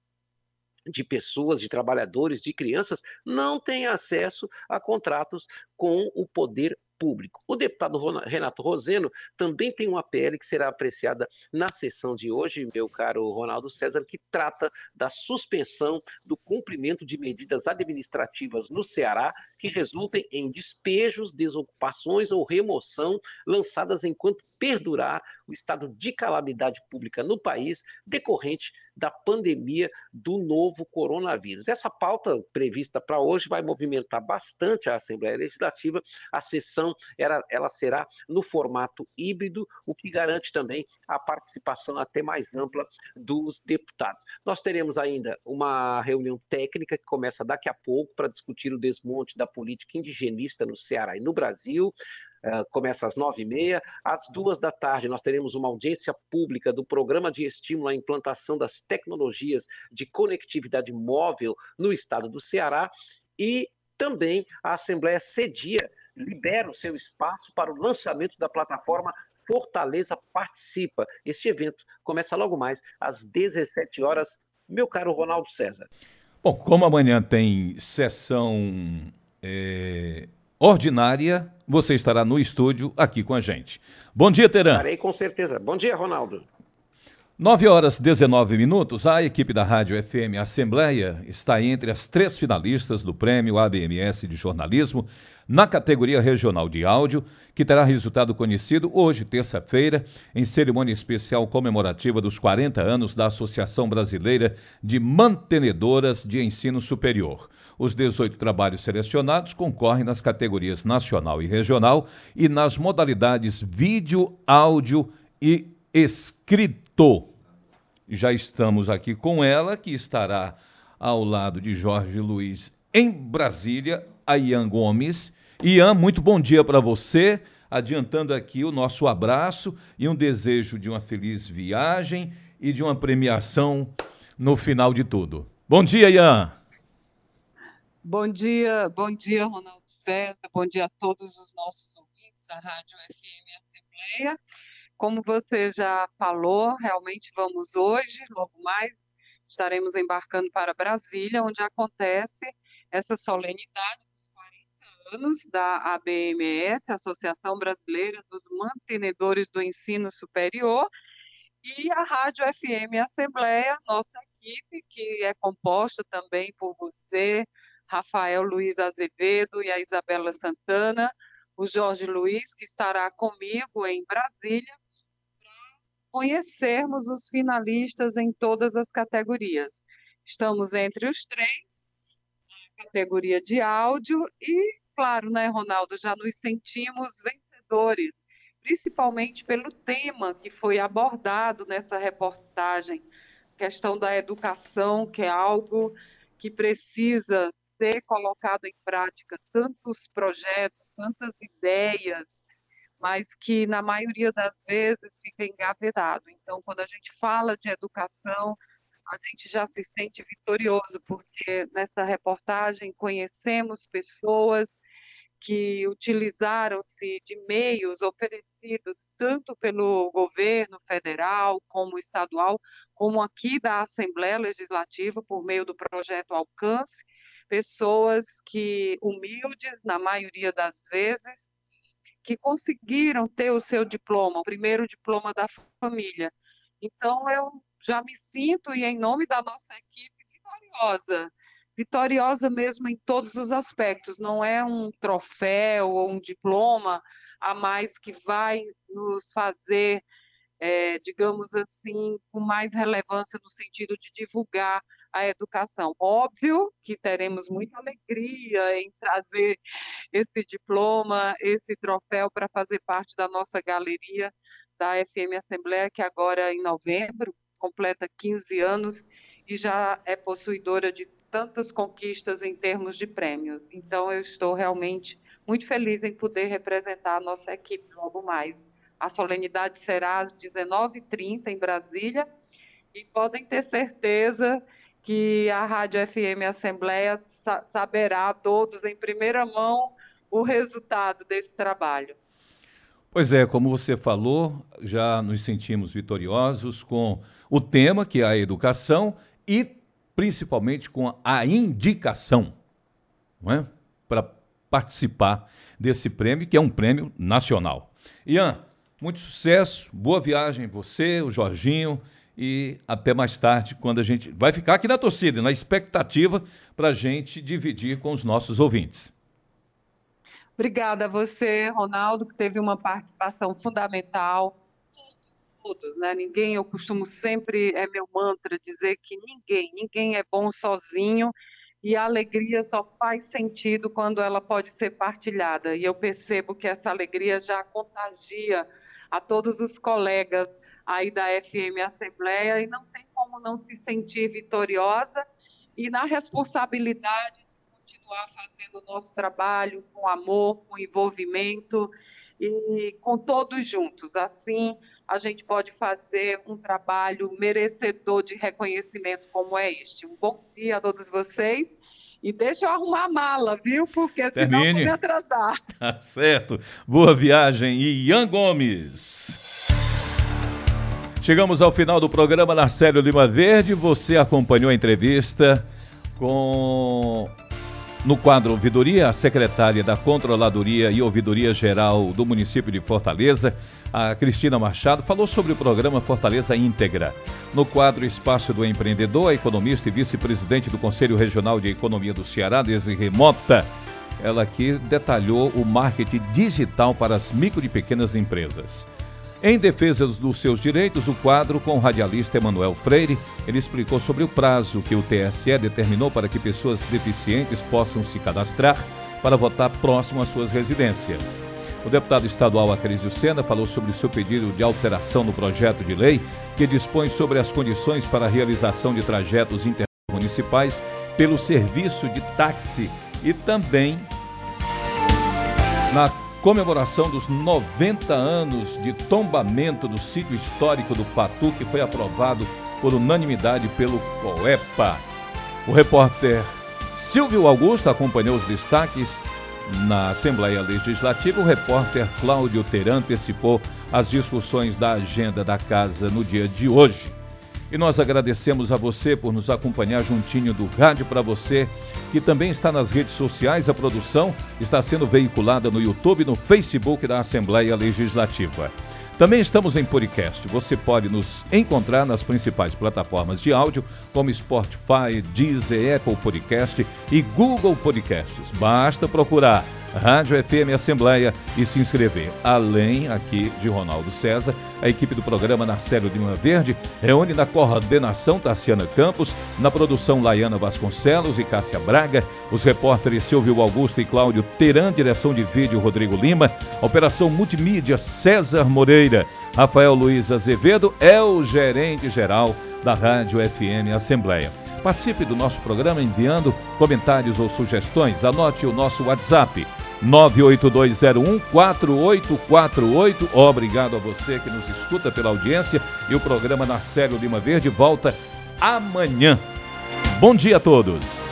[SPEAKER 26] de pessoas, de trabalhadores, de crianças, não têm acesso a contratos com o poder público. O deputado Renato Roseno também tem uma PL que será apreciada na sessão de hoje, meu caro Ronaldo César, que trata da suspensão do cumprimento de medidas administrativas no Ceará que resultem em despejos, desocupações ou remoção lançadas enquanto perdurar o estado de calamidade pública no país decorrente da pandemia do novo coronavírus. Essa pauta prevista para hoje vai movimentar bastante a Assembleia Legislativa. A sessão ela, ela será no formato híbrido, o que garante também a participação até mais ampla dos deputados. Nós teremos ainda uma reunião técnica que começa daqui a pouco para discutir o desmonte da política indigenista no Ceará e no Brasil. Uh, começa às nove e meia. Às duas da tarde, nós teremos uma audiência pública do Programa de Estímulo à Implantação das Tecnologias de Conectividade Móvel no estado do Ceará. E também a Assembleia cedia, libera o seu espaço para o lançamento da plataforma Fortaleza Participa. Este evento começa logo mais às 17 horas. Meu caro Ronaldo César.
[SPEAKER 2] Bom, como amanhã tem sessão é, ordinária, você estará no estúdio aqui com a gente. Bom dia, Teran.
[SPEAKER 26] Estarei com certeza. Bom dia, Ronaldo.
[SPEAKER 2] 9 horas 19 minutos, a equipe da Rádio FM Assembleia está entre as três finalistas do Prêmio ABMS de Jornalismo na categoria regional de áudio, que terá resultado conhecido hoje, terça-feira, em cerimônia especial comemorativa dos 40 anos da Associação Brasileira de Mantenedoras de Ensino Superior. Os 18 trabalhos selecionados concorrem nas categorias nacional e regional e nas modalidades vídeo, áudio e escrito. Já estamos aqui com ela, que estará ao lado de Jorge Luiz em Brasília, a Ian Gomes. Ian, muito bom dia para você. Adiantando aqui o nosso abraço e um desejo de uma feliz viagem e de uma premiação no final de tudo. Bom dia, Ian.
[SPEAKER 27] Bom dia, bom dia, Ronaldo César. Bom dia a todos os nossos ouvintes da Rádio FM Assembleia. Como você já falou, realmente vamos hoje, logo mais, estaremos embarcando para Brasília, onde acontece essa solenidade dos 40 anos da ABMS, Associação Brasileira dos Mantenedores do Ensino Superior, e a Rádio FM Assembleia, nossa equipe, que é composta também por você, Rafael Luiz Azevedo e a Isabela Santana, o Jorge Luiz, que estará comigo em Brasília, para conhecermos os finalistas em todas as categorias. Estamos entre os três, na categoria de áudio, e, claro, né, Ronaldo, já nos sentimos vencedores, principalmente pelo tema que foi abordado nessa reportagem, questão da educação, que é algo que precisa ser colocado em prática, tantos projetos, tantas ideias, mas que na maioria das vezes fica engavetado. Então, quando a gente fala de educação, a gente já se sente vitorioso, porque nessa reportagem conhecemos pessoas que utilizaram-se de meios oferecidos tanto pelo governo federal como estadual, como aqui da Assembleia Legislativa, por meio do projeto Alcance, pessoas que, humildes, na maioria das vezes, que conseguiram ter o seu diploma, o primeiro diploma da família. Então, eu já me sinto, e em nome da nossa equipe, vitoriosa vitoriosa mesmo em todos os aspectos, não é um troféu ou um diploma a mais que vai nos fazer, é, digamos assim, com mais relevância no sentido de divulgar a educação. Óbvio que teremos muita alegria em trazer esse diploma, esse troféu para fazer parte da nossa galeria da FM Assembleia, que agora em novembro completa 15 anos e já é possuidora de tantas conquistas em termos de prêmio. Então, eu estou realmente muito feliz em poder representar a nossa equipe logo mais. A solenidade será às 19h30 em Brasília e podem ter certeza que a Rádio FM Assembleia saberá todos em primeira mão o resultado desse trabalho.
[SPEAKER 2] Pois é, como você falou, já nos sentimos vitoriosos com o tema que é a educação e principalmente com a indicação é? para participar desse prêmio, que é um prêmio nacional. Ian, muito sucesso, boa viagem você, o Jorginho, e até mais tarde, quando a gente vai ficar aqui na torcida, na expectativa para a gente dividir com os nossos ouvintes.
[SPEAKER 27] Obrigada a você, Ronaldo, que teve uma participação fundamental todos, né? Ninguém, eu costumo sempre, é meu mantra, dizer que ninguém, ninguém é bom sozinho e a alegria só faz sentido quando ela pode ser partilhada. E eu percebo que essa alegria já contagia a todos os colegas aí da FM Assembleia e não tem como não se sentir vitoriosa e na responsabilidade de continuar fazendo o nosso trabalho com amor, com envolvimento e com todos juntos. Assim, a gente pode fazer um trabalho merecedor de reconhecimento como é este. Um bom dia a todos vocês. E deixa eu arrumar a mala, viu? Porque senão Termine. vou me atrasar.
[SPEAKER 2] Tá certo. Boa viagem. Ian Gomes. Chegamos ao final do programa na série Lima Verde. Você acompanhou a entrevista com no quadro Ouvidoria, a secretária da Controladoria e Ouvidoria Geral do município de Fortaleza, a Cristina Machado, falou sobre o programa Fortaleza Íntegra. No quadro Espaço do Empreendedor, a economista e vice-presidente do Conselho Regional de Economia do Ceará, Desirê Mota, ela aqui detalhou o marketing digital para as micro e pequenas empresas. Em defesa dos seus direitos, o quadro com o radialista Emanuel Freire, ele explicou sobre o prazo que o TSE determinou para que pessoas deficientes possam se cadastrar para votar próximo às suas residências. O deputado estadual Acrisio Sena falou sobre o seu pedido de alteração no projeto de lei que dispõe sobre as condições para a realização de trajetos intermunicipais pelo serviço de táxi e também na comemoração dos 90 anos de tombamento do sítio histórico do Patu, que foi aprovado por unanimidade pelo COEPA. O repórter Silvio Augusto acompanhou os destaques na Assembleia Legislativa. O repórter Cláudio Teran antecipou as discussões da agenda da casa no dia de hoje. E nós agradecemos a você por nos acompanhar juntinho do Rádio para você, que também está nas redes sociais. A produção está sendo veiculada no YouTube e no Facebook da Assembleia Legislativa. Também estamos em podcast. Você pode nos encontrar nas principais plataformas de áudio, como Spotify, Deezer, Apple Podcast e Google Podcasts. Basta procurar Rádio FM Assembleia e se inscrever. Além aqui de Ronaldo César, a equipe do programa Narcélio Lima Verde reúne na coordenação Tassiana Campos, na produção Laiana Vasconcelos e Cássia Braga, os repórteres Silvio Augusto e Cláudio Teran, direção de vídeo Rodrigo Lima, operação multimídia César Moreira, Rafael Luiz Azevedo é o gerente geral da Rádio FM Assembleia. Participe do nosso programa enviando comentários ou sugestões. Anote o nosso WhatsApp 982014848. Obrigado a você que nos escuta pela audiência e o programa Narcélio Lima Verde volta amanhã. Bom dia a todos.